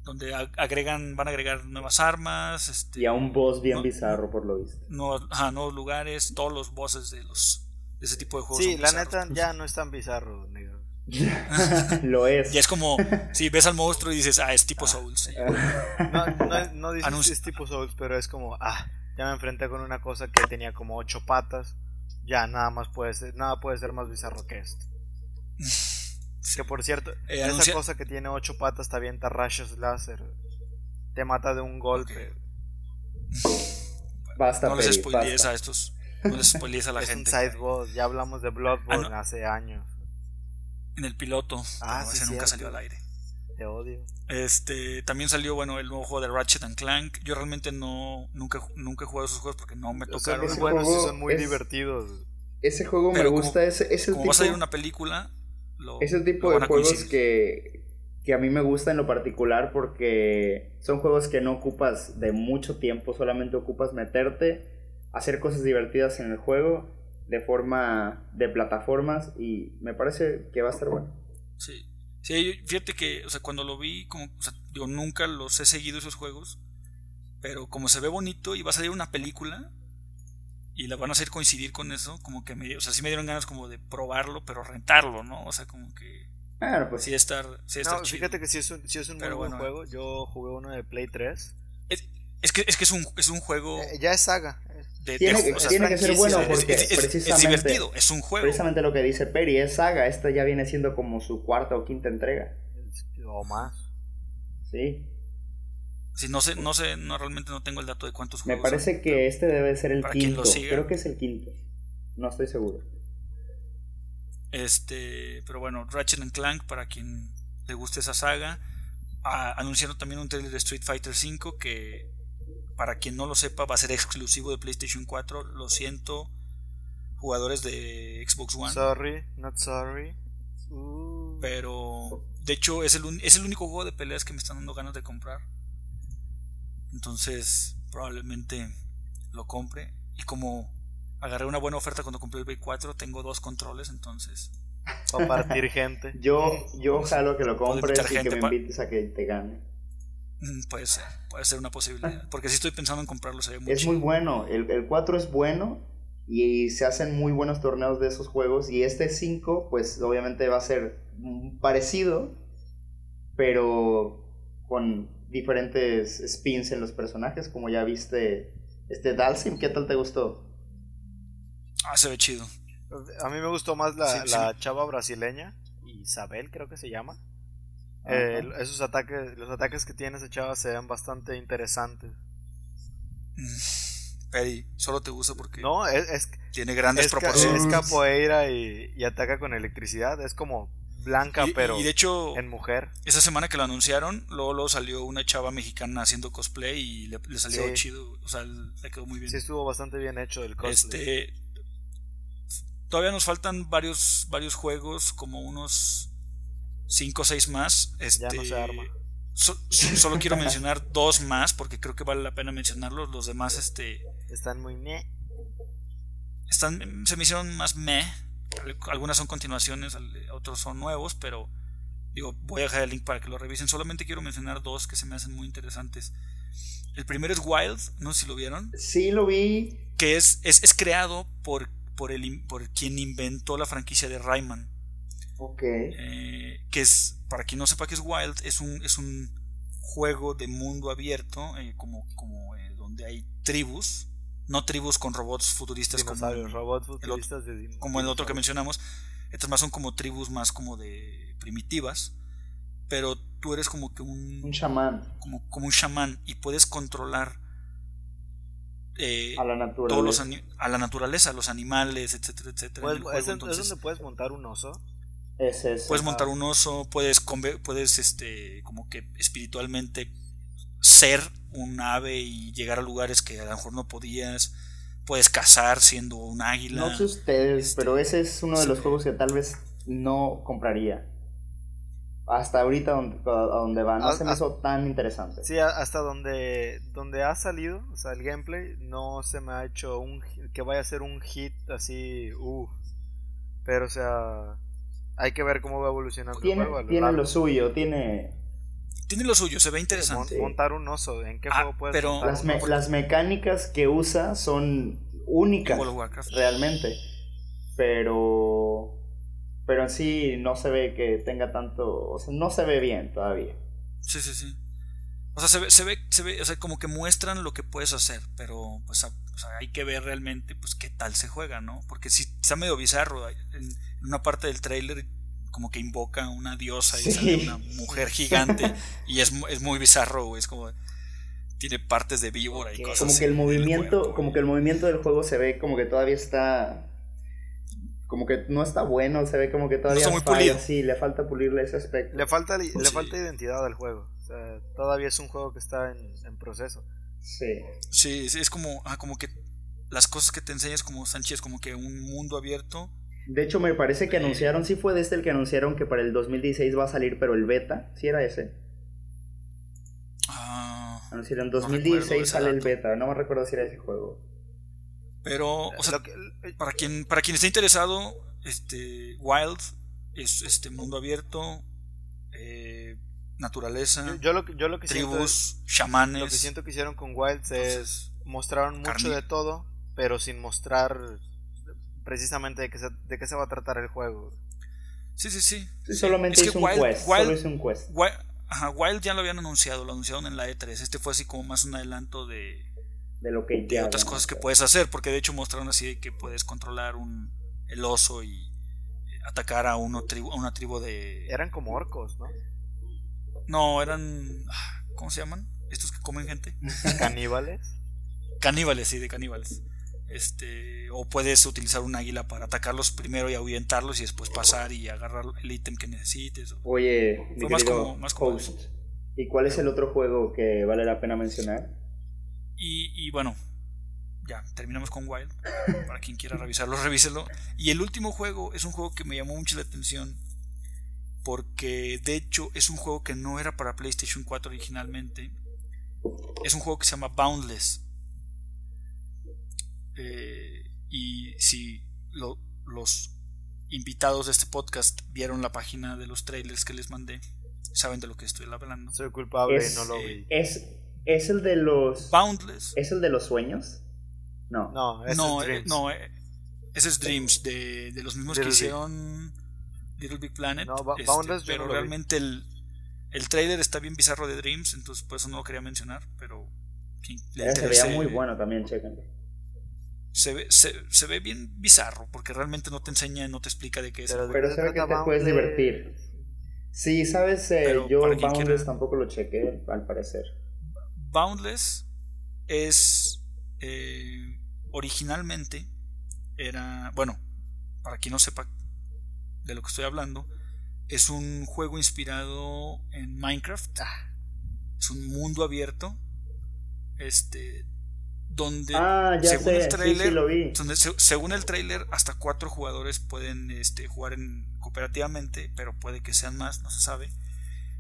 donde agregan, van a agregar nuevas armas. Este, y a un boss bien bizarro, por lo visto. Nuevos, nuevos lugares, todos los bosses de los de ese tipo de juegos. Sí, la neta ya no es tan bizarro, negro. lo es. Y es como, si ves al monstruo y dices, ah, es tipo Souls. no, no, no dices es tipo Souls, pero es como, ah, ya me enfrenté con una cosa que tenía como ocho patas. Ya, nada más puede ser, nada puede ser más bizarro que esto. Que por cierto, eh, esa cosa que tiene ocho patas te avienta rayos láser. Te mata de un golpe. Basta, no les spoilees a estos. No les spoilees a la es gente. Un side boss. Ya hablamos de Bloodborne ah, hace años en el piloto. Ah, ese nunca salió al aire. Te odio. Este, también salió, bueno, el nuevo juego de Ratchet and Clank. Yo realmente no nunca, nunca he jugado esos juegos porque no me tocaron. Son buenos y son muy divertidos. Ese juego me gusta, es, es el como va a salir una película, es el tipo de juegos que, que a mí me gusta en lo particular porque son juegos que no ocupas de mucho tiempo, solamente ocupas meterte, hacer cosas divertidas en el juego de forma de plataformas y me parece que va a estar bueno. Sí. Sí, fíjate que, o sea, cuando lo vi, como, o sea, yo nunca los he seguido esos juegos, pero como se ve bonito y va a salir una película y la van a hacer coincidir con eso, como que me, o sea, sí me dieron ganas como de probarlo, pero rentarlo, ¿no? O sea, como que Ah, pues sí estar, sí no, fíjate que sí es un, sí es un muy buen juego. Yo jugué uno de Play 3. Es, es que, es que es un, es un juego. Eh, ya es saga tiene, que ser bueno porque es, precisamente, divertido, es un juego. Precisamente lo que dice Perry, es saga, esta ya viene siendo como su cuarta o quinta entrega. O más. Sí. Sí, no sé, no sé, no realmente no tengo el dato de cuántos juegos. Me parece que este debe ser el quinto. Creo que es el quinto. No estoy seguro. Este, pero bueno, Ratchet and Clank para quien le guste esa saga. Ah, anunciaron también un trailer de Street Fighter V que para quien no lo sepa, va a ser exclusivo de PlayStation 4. Lo siento, jugadores de Xbox One. Sorry, not sorry. Pero, de hecho, es el, es el único juego de peleas que me están dando ganas de comprar. Entonces, probablemente lo compre. Y como agarré una buena oferta cuando compré el b 4, tengo dos controles, entonces. a partir gente. Yo, yo jalo que lo compres y que me invites a que te gane. Mm, puede ser, puede ser una posibilidad. Porque si estoy pensando en comprarlo, sería muy Es muy bueno. El, el 4 es bueno y se hacen muy buenos torneos de esos juegos. Y este 5, pues obviamente va a ser parecido, pero con diferentes spins en los personajes, como ya viste este Dalsim. ¿Qué tal te gustó? Ah, se ve chido. A mí me gustó más la, la chava brasileña, Isabel creo que se llama. Eh, esos ataques, los ataques que tiene esa chava se ven bastante interesantes. Mm, Peri, solo te gusta porque no, es, tiene grandes proporciones. Es capoeira y, ataca con electricidad. Es como blanca, pero de hecho, en mujer. Esa semana que lo anunciaron, luego, salió una chava mexicana haciendo cosplay y le, salió chido. O sea, le quedó muy bien. Sí, estuvo bastante bien hecho el cosplay. Este, todavía nos faltan varios, varios juegos, como unos 5 o 6 más. Este, ya no se arma. solo quiero mencionar dos más porque creo que vale la pena mencionarlos. Los demás este, están muy meh. Están, se me hicieron más meh. Algunas son continuaciones, otros son nuevos, pero digo, voy a dejar el link para que lo revisen. Solamente quiero mencionar dos que se me hacen muy interesantes. El primero es Wild, no sé si lo vieron. Sí, lo vi. Que es, es, es creado por, por, el, por quien inventó la franquicia de Rayman. Ok. Eh, que es, para quien no sepa qué es Wild, es un, es un juego de mundo abierto, eh, como, como eh, donde hay tribus, no tribus con robots futuristas como, robots futuristas el, como el otro que mencionamos. Estas más son como tribus más como de primitivas, pero tú eres como que un... Un chamán. Como, como un chamán y puedes controlar a la naturaleza. Todos a la naturaleza, los animales, etcétera, etcétera. ¿Es, donde puedes montar un oso? puedes montar un oso, puedes, puedes este, como que espiritualmente ser un ave y llegar a lugares que a lo mejor no podías. Puedes cazar siendo un águila. No sé ustedes, este, pero ese es uno de los juegos que tal vez no compraría. Hasta ahorita donde, a donde va, no se me hizo tan interesante. Sí, hasta donde, donde ha salido, o sea, el gameplay, no se me ha hecho un que vaya a ser un hit así, uff. Pero, o sea, hay que ver cómo va evolucionando tiene, el juego. tiene lo suyo, tiene. Tiene lo suyo, se ve interesante. Montar un oso, ¿en qué ah, juego puedes pero las, las, mecánicas que usa son únicas. Realmente. Pero. Pero en sí no se ve que tenga tanto. O sea, no se ve bien todavía. Sí, sí, sí. O sea, se ve, se ve, se ve, o sea, como que muestran lo que puedes hacer, pero pues hay que ver realmente pues qué tal se juega, ¿no? Porque si está medio bizarro. En, una parte del trailer como que invoca a una diosa y sale una mujer gigante y es, es muy bizarro, Es como tiene partes de víbora y cosas. Como que el movimiento, como que el movimiento del juego se ve como que todavía está como que no está bueno, se ve como que todavía no falla, sí, le falta pulirle ese aspecto. Le falta le falta identidad al juego. O sea, todavía es un juego que está en, en proceso. Sí. Sí, es como ah, como que las cosas que te enseñas como Sánchez como que un mundo abierto de hecho, me parece que anunciaron, sí fue de este el que anunciaron que para el 2016 va a salir, pero el beta, ¿sí era ese? Ah, anunciaron, 2016 sale el beta, no me recuerdo si era ese juego. Pero, o sea, para quien, para quien esté interesado, este, Wild es este mundo abierto, eh, naturaleza, yo, lo, yo lo que tribus, chamanes. Lo que siento que hicieron con Wild es mostraron mucho de todo, pero sin mostrar precisamente de qué se, de qué se va a tratar el juego. Sí, sí, sí. solamente es, un quest. Wild, solo un quest. Wild, ya lo habían anunciado, lo anunciaron en la E3. Este fue así como más un adelanto de, de lo que de otras cosas que puedes hacer, porque de hecho mostraron así de que puedes controlar un el oso y atacar a uno tribu, a una tribu de eran como orcos, ¿no? No, eran ah, ¿cómo se llaman? Estos que comen gente. Caníbales. Caníbales, sí, de caníbales. Este, o puedes utilizar un águila para atacarlos primero y ahuyentarlos y después pasar y agarrar el ítem que necesites. Oye, más como, más ¿y cuál es el otro juego que vale la pena mencionar? Y, y bueno, ya, terminamos con Wild. Para quien quiera revisarlo, revíselo. Y el último juego es un juego que me llamó mucho la atención. Porque de hecho es un juego que no era para PlayStation 4 originalmente. Es un juego que se llama Boundless. Eh, y si los invitados de este podcast vieron la página de los trailers que les mandé, saben de lo que estoy hablando. Soy culpable, es, no lo vi. Es, es el de los. Boundless. ¿Es el de los sueños? No. No, ese no, es eh, Dreams. no eh, ese es Dreams, de, de los mismos que hicieron Little Big Planet. No, este, Boundless pero realmente el, el trailer está bien bizarro de Dreams, entonces por eso no lo quería mencionar, pero. se veía muy bueno también, chequenlo se ve, se, se, ve bien bizarro porque realmente no te enseña, no te explica de qué es. Pero, se ve que te puedes divertir. Sí, sabes, eh, yo Boundless tampoco lo chequé, al parecer. Boundless es eh, originalmente era, bueno, para quien no sepa de lo que estoy hablando, es un juego inspirado en Minecraft. Ah. Es un mundo abierto. Este donde ah, según el trailer según el trailer hasta cuatro jugadores pueden este, jugar en, cooperativamente pero puede que sean más no se sabe.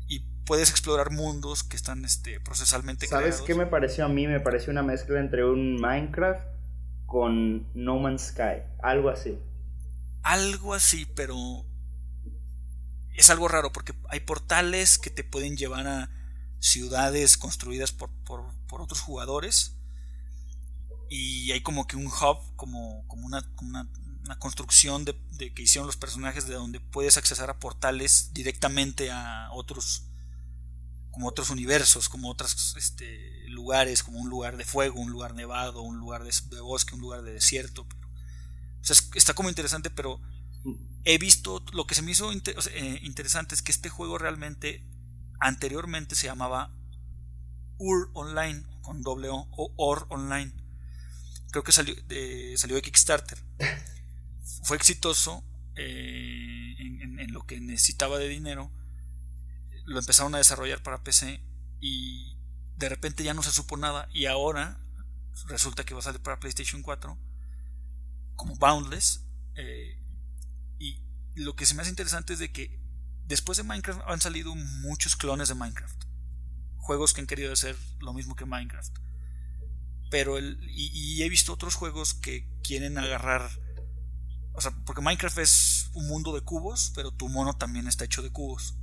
Y puedes explorar mundos que están este, procesalmente sabes qué me pareció a mí me pareció una mezcla entre un Minecraft con No Man's Sky algo así. Algo así pero es algo raro porque hay portales que te pueden llevar a ciudades construidas por, por otros jugadores y hay como que un hub, como, como una, una, construcción de, que hicieron los personajes de donde puedes accesar a portales directamente a otros como otros universos, como otros este, lugares, como un lugar de fuego, un lugar nevado, un lugar de, bosque, un lugar de desierto. o sea, está como interesante, pero he visto, lo que se me hizo eh, interesante es que este juego realmente anteriormente se llamaba UR Online, con doble O, o OR Online creo que salió, de, salió de Kickstarter. Fue exitoso eh, en, en, lo que necesitaba de dinero, lo empezaron a desarrollar para PC y de repente ya no se supo nada y ahora resulta que va a salir para PlayStation 4 como Boundless. Eh, y lo que se me hace interesante es de que después de Minecraft han salido muchos clones de Minecraft. Juegos que han querido hacer lo mismo que Minecraft. Pero el, y, he visto otros juegos que quieren agarrar. O sea, porque Minecraft es un mundo de cubos, pero tu mono también está hecho de cubos.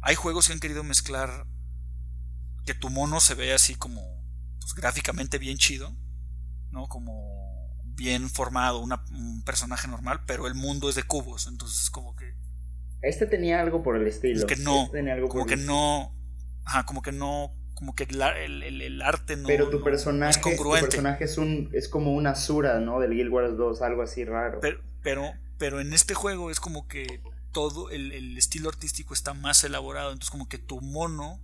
Hay juegos que han querido mezclar que tu mono se ve así como pues, gráficamente bien chido, ¿no? Como bien formado, un personaje normal, pero el mundo es de cubos, entonces como que... Este tenía algo por el estilo. Que no, este como que no, ajá, como que no, como que el, el, arte no, pero tu personaje, es congruente. Tu personaje es, un, es como una Sura, ¿no? Del Guild Wars 2, algo así raro. Pero, pero, pero en este juego es como que todo el, el estilo artístico está más elaborado, entonces como que tu mono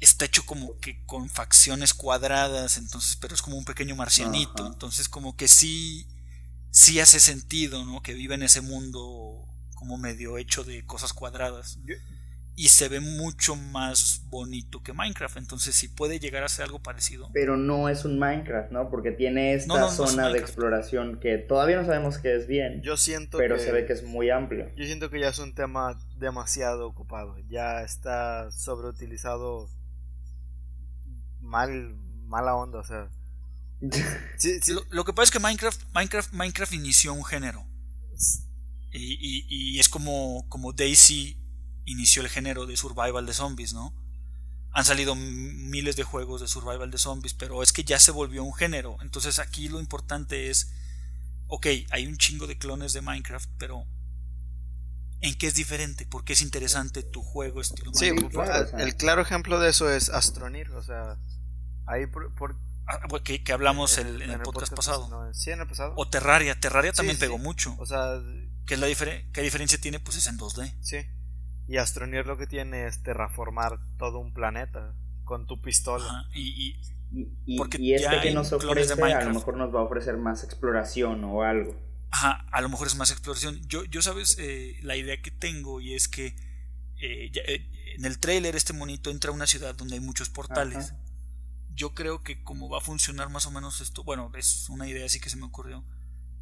está hecho como que con facciones cuadradas, entonces, pero es como un pequeño marcianito, entonces como que sí, sí hace sentido, ¿no? Que vive en ese mundo como medio hecho de cosas cuadradas. Y se ve mucho más bonito que Minecraft, entonces sí puede llegar a ser algo parecido. Pero no es un Minecraft, ¿no? Porque tiene esta zona de exploración que todavía no sabemos qué es bien. Yo siento pero se ve que es muy amplio. Yo siento que ya es un tema demasiado ocupado, ya está sobreutilizado mal, mala onda, o sea. Lo, que pasa es que Minecraft, Minecraft, Minecraft inició un género. Y, y, es como, como Daisy inició el género de survival de zombies, ¿no? Han salido miles de juegos de survival de zombies, pero es que ya se volvió un género. Entonces aquí lo importante es, ok, hay un chingo de clones de Minecraft, pero ¿en qué es diferente? ¿Por qué es interesante tu juego estilo Minecraft? Sí, el claro ejemplo de eso es Astronir, o sea, Ahí por, ah, que, hablamos en, el, podcast, pasado. sí, en el pasado. O Terraria. Terraria también pegó mucho. O sea, ¿Qué, es la ¿Qué diferencia tiene? Pues es en 2D. Sí. Y Astronier lo que tiene es terraformar todo un planeta con tu pistola. y, y, porque y este que nos ofrece a lo mejor nos va a ofrecer más exploración o algo. Ajá, a lo mejor es más exploración. Yo, yo sabes, eh, la idea que tengo y es que eh, eh, en el trailer este monito entra a una ciudad donde hay muchos portales yo creo que como va a funcionar más o menos esto, bueno, es una idea así que se me ocurrió,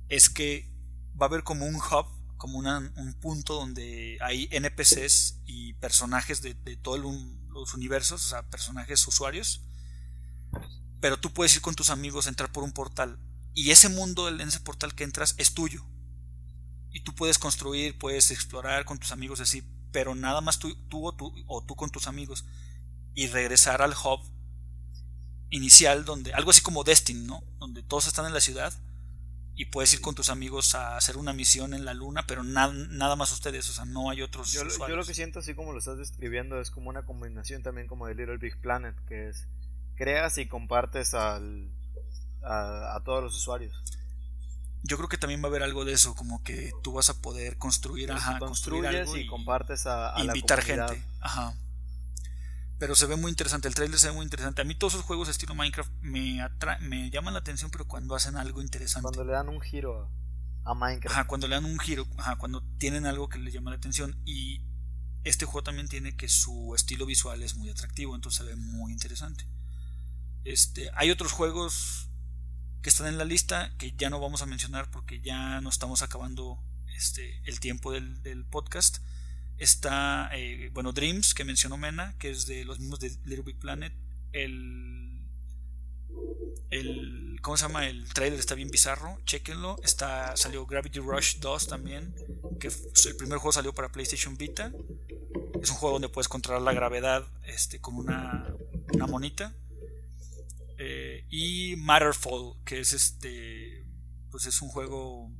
es que va a haber como un hub, como un punto donde hay NPCs y personajes de, todos los universos, o sea, personajes usuarios, pero tú puedes ir con tus amigos entrar por un portal y ese mundo en ese portal que entras es tuyo. Y tú puedes construir, puedes explorar con tus amigos así, pero nada más tú, tú, o, tú o tú con tus amigos y regresar al hub inicial donde algo así como Destiny, ¿no? Donde todos están en la ciudad y puedes ir con tus amigos a hacer una misión en la luna, pero nada más ustedes, o sea, no hay otros yo, yo, lo que siento así como lo estás describiendo es como una combinación también como de Little Big Planet, que es creas y compartes al, a, todos los usuarios. Yo creo que también va a haber algo de eso, como que tú vas a poder construir, ajá, construir algo y, compartes a, invitar gente, ajá. Pero se ve muy interesante, el trailer se ve muy interesante. A mí todos esos juegos estilo Minecraft me, me llaman la atención, pero cuando hacen algo interesante. Cuando le dan un giro a Minecraft. Ajá, cuando le dan un giro, ajá, cuando tienen algo que les llama la atención. Y este juego también tiene que su estilo visual es muy atractivo, entonces se ve muy interesante. Este, hay otros juegos que están en la lista que ya no vamos a mencionar porque ya no estamos acabando este, el tiempo del, del podcast. Está, eh, bueno, Dreams, que mencionó Mena, que es de los mismos de Little Big Planet. El. El. ¿Cómo se llama? El trailer está bien bizarro. Chequenlo. Está, salió Gravity Rush 2 también. Que el primer juego salió para PlayStation Vita. Es un juego donde puedes controlar la gravedad este, con una, monita. Eh, y Matterfall, que es este. Pues es un juego.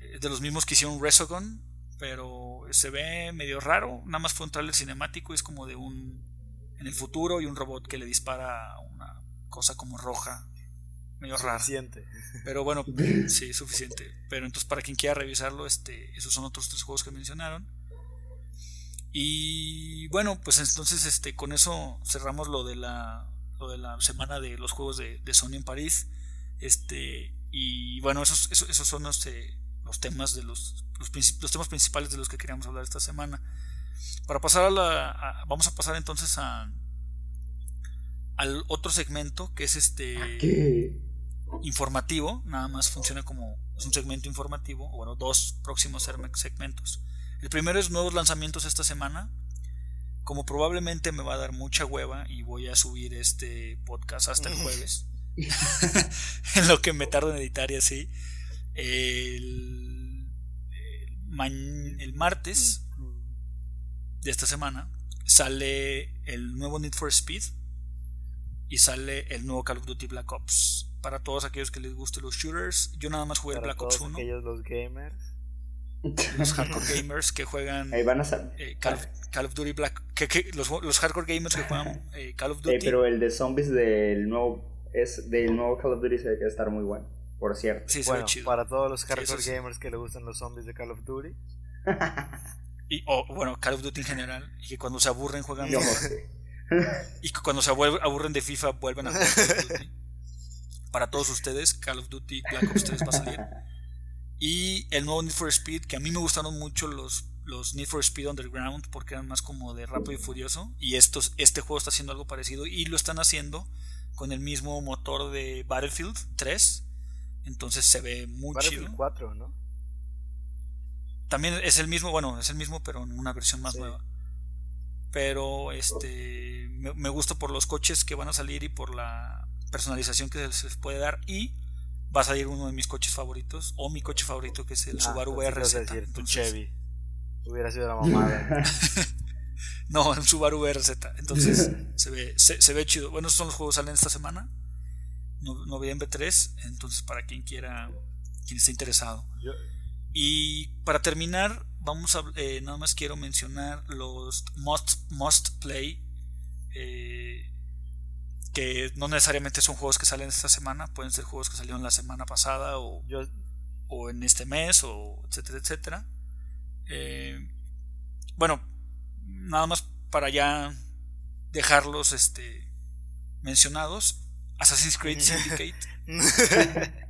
Eh, de los mismos que hicieron Resogun pero se ve medio raro. Nada más fue un trailer cinemático. Es como de un. En el futuro y un robot que le dispara una cosa como roja. Medio rara. Suficiente. Pero bueno, sí, suficiente. Pero entonces, para quien quiera revisarlo, este, esos son otros tres juegos que mencionaron. Y bueno, pues entonces este, con eso cerramos lo de la, lo de la semana de los juegos de, Sony en París. Este, y bueno, esos, esos, esos son este, los temas de los, los, temas principales de los que queríamos hablar esta semana. Para pasar a la. vamos a pasar entonces a. al otro segmento que es este. Informativo, nada más funciona como. Es un segmento informativo, o bueno, dos próximos segmentos. El primero es nuevos lanzamientos esta semana. Como probablemente me va a dar mucha hueva y voy a subir este podcast hasta el jueves. en lo que me tardo en editar y así. El, el, martes de esta semana sale el nuevo Need for Speed y sale el nuevo Call of Duty Black Ops. Para todos aquellos que les gusten los shooters, yo nada más jugué el Black Ops 1. Aquellos los gamers. Los hardcore gamers que juegan Ahí van a eh, Call, of, Duty Black. Que, los, los, hardcore gamers que juegan eh, Call of Duty. pero el de zombies del nuevo es del nuevo Call of Duty se ve estar muy bueno, por cierto. Sí, bueno, para todos los hardcore gamers que le gustan los zombies de Call of Duty. y, o, bueno, Call of Duty en general, y que cuando se aburren juegan y que cuando se aburren de FIFA vuelven a jugar Call of Duty. Para todos ustedes, Call of Duty Black Ops 3 va a salir. Y el nuevo Need for Speed, que a mí me gustaron mucho los, los Need for Speed Underground porque eran más como de rápido y furioso. Y estos, este juego está haciendo algo parecido y lo están haciendo con el mismo motor de Battlefield 3. Entonces se ve muy Battlefield 4, ¿no? También es el mismo, bueno, es el mismo, pero en una versión más nueva. Pero este me, gusta por los coches que van a salir y por la personalización que se les puede dar. Y va a salir uno de mis coches favoritos, o mi coche favorito, que es el ah, Subaru VRZ. Decir, Chevy. Hubiera sido la mamada. No, en Subaru RZ. Entonces se ve, se, ve chido. Bueno, esos son los juegos que salen esta semana. Noviembre 3. Entonces, para quien quiera, quien esté interesado. Y para terminar, vamos a eh, nada más quiero mencionar los must, must play. Eh, que no necesariamente son juegos que salen esta semana, pueden ser juegos que salieron la semana pasada o, o en este mes, o etcétera, etcétera. Eh, bueno, nada más para ya dejarlos este, mencionados, Assassin's Creed Syndicate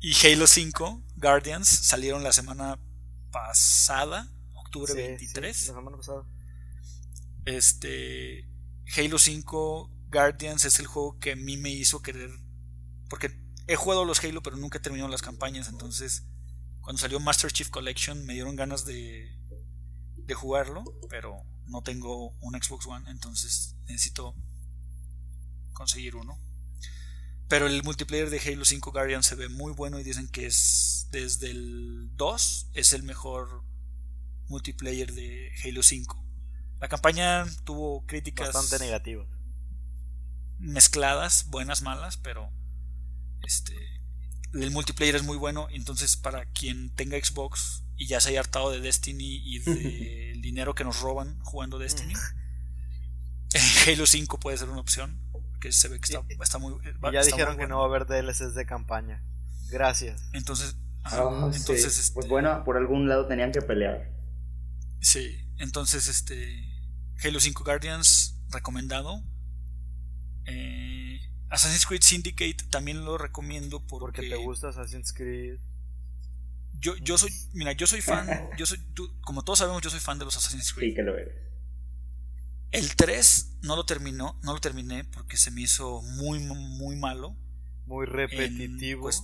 y Halo 5 Guardians salieron la semana pasada, octubre 23. la semana pasada. Este Halo 5 Guardians es el juego que a mí me hizo querer porque he jugado los Halo pero nunca he terminado las campañas, entonces cuando salió Master Chief Collection me dieron ganas de de jugarlo, pero no tengo un Xbox One, entonces necesito conseguir uno. Pero el multiplayer de Halo 5 Guardian se ve muy bueno y dicen que es desde el 2 es el mejor multiplayer de Halo 5. La campaña tuvo críticas bastante negativas. Mezcladas, buenas, malas, pero este el multiplayer es muy bueno, entonces para quien tenga Xbox y ya se haya hartado de Destiny y del dinero que nos roban jugando Destiny, Halo 5 puede ser una opción, que se ve que está, muy... ya dijeron que no va a haber DLCs de campaña. Gracias. Entonces... Ah, entonces este, pues bueno, por algún lado tenían que pelear. Sí, entonces este... Halo 5 Guardians recomendado. Eh, Assassin's Creed Syndicate también lo recomiendo porque, porque te gusta Assassin's Creed. Yo, yo soy, mira, yo soy fan, yo soy, como todos sabemos, yo soy fan de los Assassin's Creed. Sí, que lo eres. El 3 no lo terminó, no lo terminé porque se me hizo muy, muy malo. Muy repetitivo. Pues,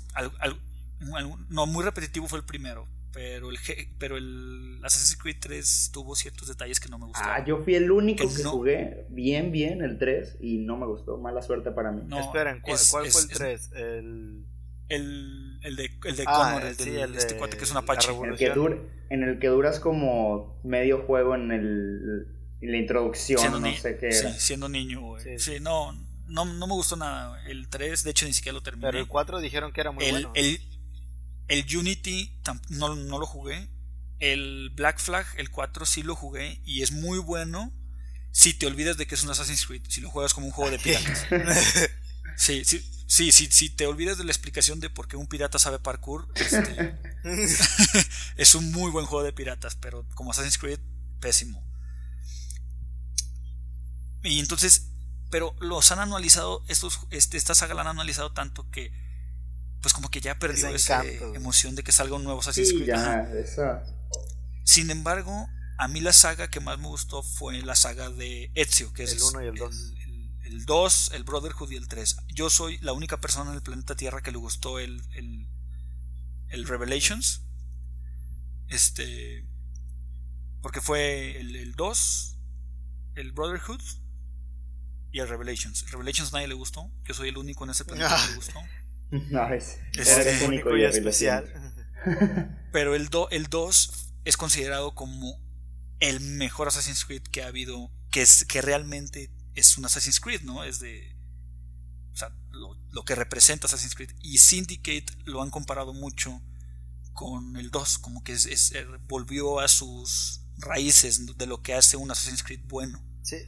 no, muy repetitivo fue el primero. Pero el, pero el Assassin's Creed 3 tuvo ciertos detalles que no me gustaron. Ah, yo fui el único que, jugué bien, bien el 3 y no me gustó. Mala suerte para mí. No, Esperen, ¿cuál, fue el 3? el... el el de, el de ah, Connor, el, de, este cuate que es una Apache. El que en el que duras como medio juego en, el, en la introducción, no sé qué. Sí, siendo niño, güey. Sí, no, no, no, me gustó nada. El 3, de hecho, ni siquiera lo terminé. Pero el 4 dijeron que era muy el, bueno. El, el Unity no, no lo jugué. El Black Flag, el 4, sí lo jugué y es muy bueno si te olvidas de que es un Assassin's Creed, si lo juegas como un juego de piratas. sí, sí, Sí, sí, si te olvidas de la explicación de por qué un pirata sabe parkour, este, es un muy buen juego de piratas, pero como Assassin's Creed, pésimo. Y entonces, pero los han anualizado, estos, este, esta saga la han anualizado tanto que pues como que ya perdió esa emoción de que salga un nuevo Assassin's Creed. Sin embargo, a mí la saga que más me gustó fue la saga de Ezio, que es el 1 y el 2. El 2, el, Brotherhood y el 3. Yo soy la única persona en el planeta Tierra que le gustó el, el, el Revelations. Este. Porque fue el, el 2, el Brotherhood y el Revelations. El Revelations nadie le gustó. Yo soy el único en ese planeta que le gustó. No, es, este, único y especial. Pero el 2 el es considerado como el mejor Assassin's Creed que ha habido, que, es, que realmente es un Assassin's Creed, ¿no? Es de... O sea, lo, que representa Assassin's Creed. Y Syndicate lo han comparado mucho con el 2, como que es, eh, volvió a sus raíces de lo que hace un Assassin's Creed bueno. Sí.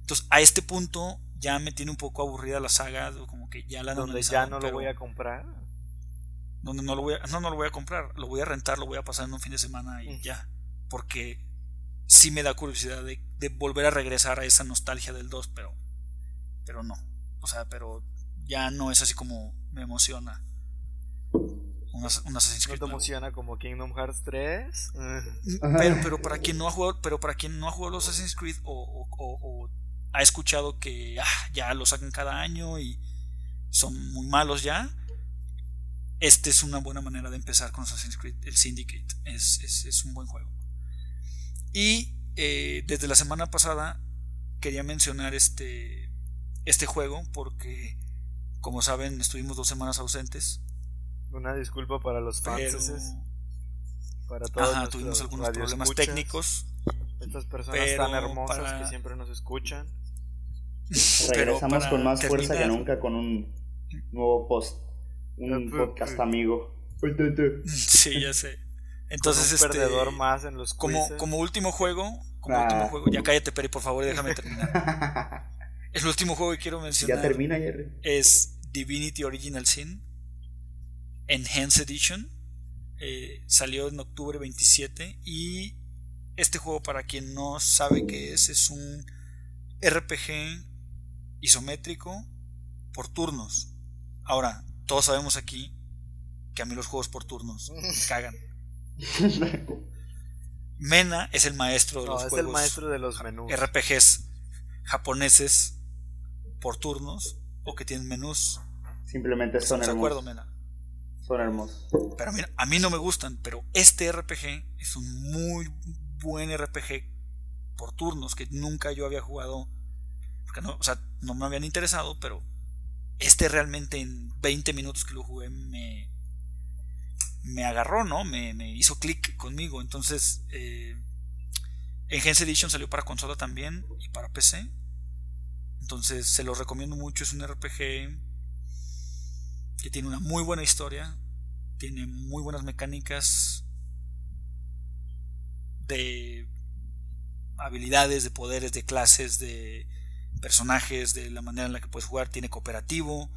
Entonces, a este punto ya me tiene un poco aburrida la saga, como que ya la Donde ya no lo voy a comprar. Donde no lo voy a, no, no lo voy a comprar, lo voy a rentar, lo voy a pasar en un fin de semana y ya. Porque sí me da curiosidad de, volver a regresar a esa nostalgia del 2, pero, pero no. O sea, pero ya no es así como me emociona. Un, Assassin's Creed. ¿No te emociona como Kingdom Hearts 3? Pero, pero para quien no ha jugado, pero para quien no ha jugado los Assassin's Creed o, ha escuchado que ah, ya lo sacan cada año y son muy malos ya, este es una buena manera de empezar con Assassin's Creed, el Syndicate. Es, es un buen juego. Y eh, desde la semana pasada quería mencionar este, este juego porque, como saben, estuvimos dos semanas ausentes. Una disculpa para los fans. Para todos. Ajá, tuvimos algunos problemas técnicos. Estas personas tan hermosas que siempre nos escuchan. Regresamos con más fuerza que nunca con un nuevo post. Un podcast amigo. Sí, ya sé. Entonces, un este, perdedor más en los como, como último juego, como ah. último juego, ya cállate, Peri, por favor, déjame terminar. el último juego que quiero mencionar ya termina, Jerry. es Divinity Original Sin Enhanced Edition. Eh, salió en octubre 27 y este juego para quien no sabe qué es es un RPG isométrico por turnos. Ahora, todos sabemos aquí que a mí los juegos por turnos me cagan. Mena es el maestro de los es el maestro de los menús. RPGs japoneses por turnos o que tienen menús. Simplemente son hermosos. Mena? Son hermosos. Pero mira, a mí no me gustan, pero este RPG es un muy buen RPG por turnos que nunca yo había jugado. No, o sea, no me habían interesado, pero este realmente en 20 minutos que lo jugué me, me agarró, ¿no? Me, hizo clic conmigo. Entonces, eh, Enhanced Edition salió para consola también y para PC. Entonces, se lo recomiendo mucho. Es un RPG que tiene una muy buena historia. Tiene muy buenas mecánicas de habilidades, de poderes, de clases, de personajes, de la manera en la que puedes jugar. Tiene cooperativo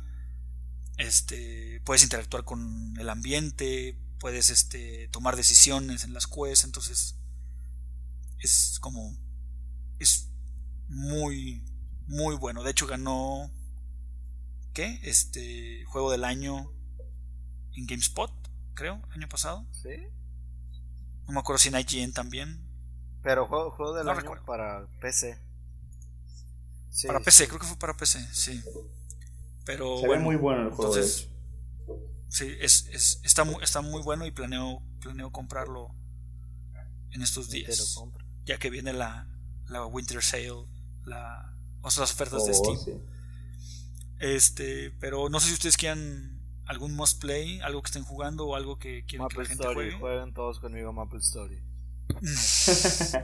este, puedes interactuar con el ambiente, puedes este, tomar decisiones en las quests, entonces es como es muy muy bueno. De hecho ganó ¿qué? Este juego del año en GameSpot, creo, año pasado. Sí. No me acuerdo si en IGN también. Pero juego, juego del año para PC. Para PC, creo que fue para PC, sí. Pero Se ve muy bueno el juego. Entonces, sí, es, es, está, muy, está muy bueno y planeo, planeo comprarlo en estos días. Ya que viene la, la Winter Sale, la, o sea, las ofertas de oh, Steam. Este, pero no sé si ustedes quieran algún must play, algo que estén jugando o algo que quieran que la gente Story, jueguen todos conmigo Maple Story.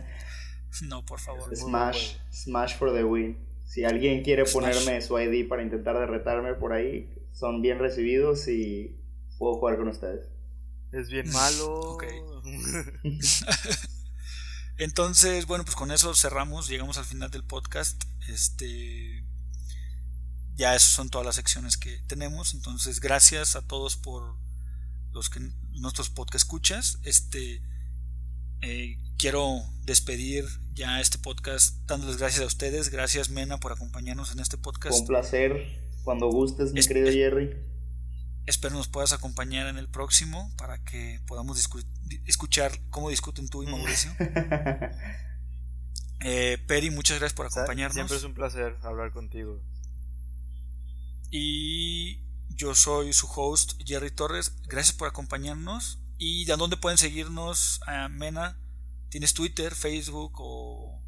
no, por favor. Smash, Smash for the win. Si alguien quiere ponerme su ID para intentar derretarme por ahí, son bien recibidos y puedo jugar con ustedes. Es bien malo. Entonces, bueno, pues con eso cerramos, llegamos al final del podcast. Este ya esas son todas las secciones que tenemos. Entonces, gracias a todos por los que nuestros podcast escuchas. Este eh, quiero despedir ya este podcast dándoles gracias a ustedes. Gracias, Mena, por acompañarnos en este podcast. Un placer. Cuando gustes, mi querido Jerry. Espero nos puedas acompañar en el próximo para que podamos escuchar cómo discuten tú y Mauricio. eh, Peri, muchas gracias por acompañarnos. Siempre es un placer hablar contigo. Y yo soy su host, Jerry Torres. Gracias por acompañarnos. ¿Y de dónde pueden seguirnos, Mena? ¿Tienes Twitter, Facebook o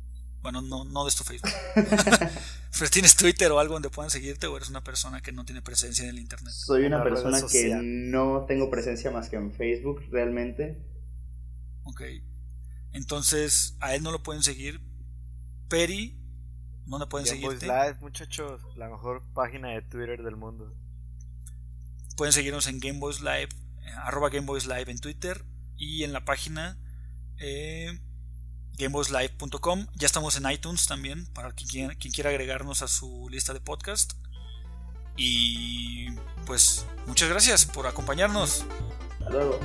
bueno, no, no de tu Facebook. Pero tienes Twitter o algo donde puedan seguirte o eres una persona que no tiene presencia en el Internet. Soy una, persona que no tengo presencia más que en Facebook realmente. Ok. Entonces, a él no lo pueden seguir. Peri, no le pueden seguir. Live, muchachos, la mejor página de Twitter del mundo. Pueden seguirnos en Gameboys Live, eh, arroba Gameboys Live en Twitter y en la página eh, gameboyslive.com. Ya estamos en iTunes también para quien quiera, agregarnos a su lista de podcast. Y pues muchas gracias por acompañarnos. Hasta luego.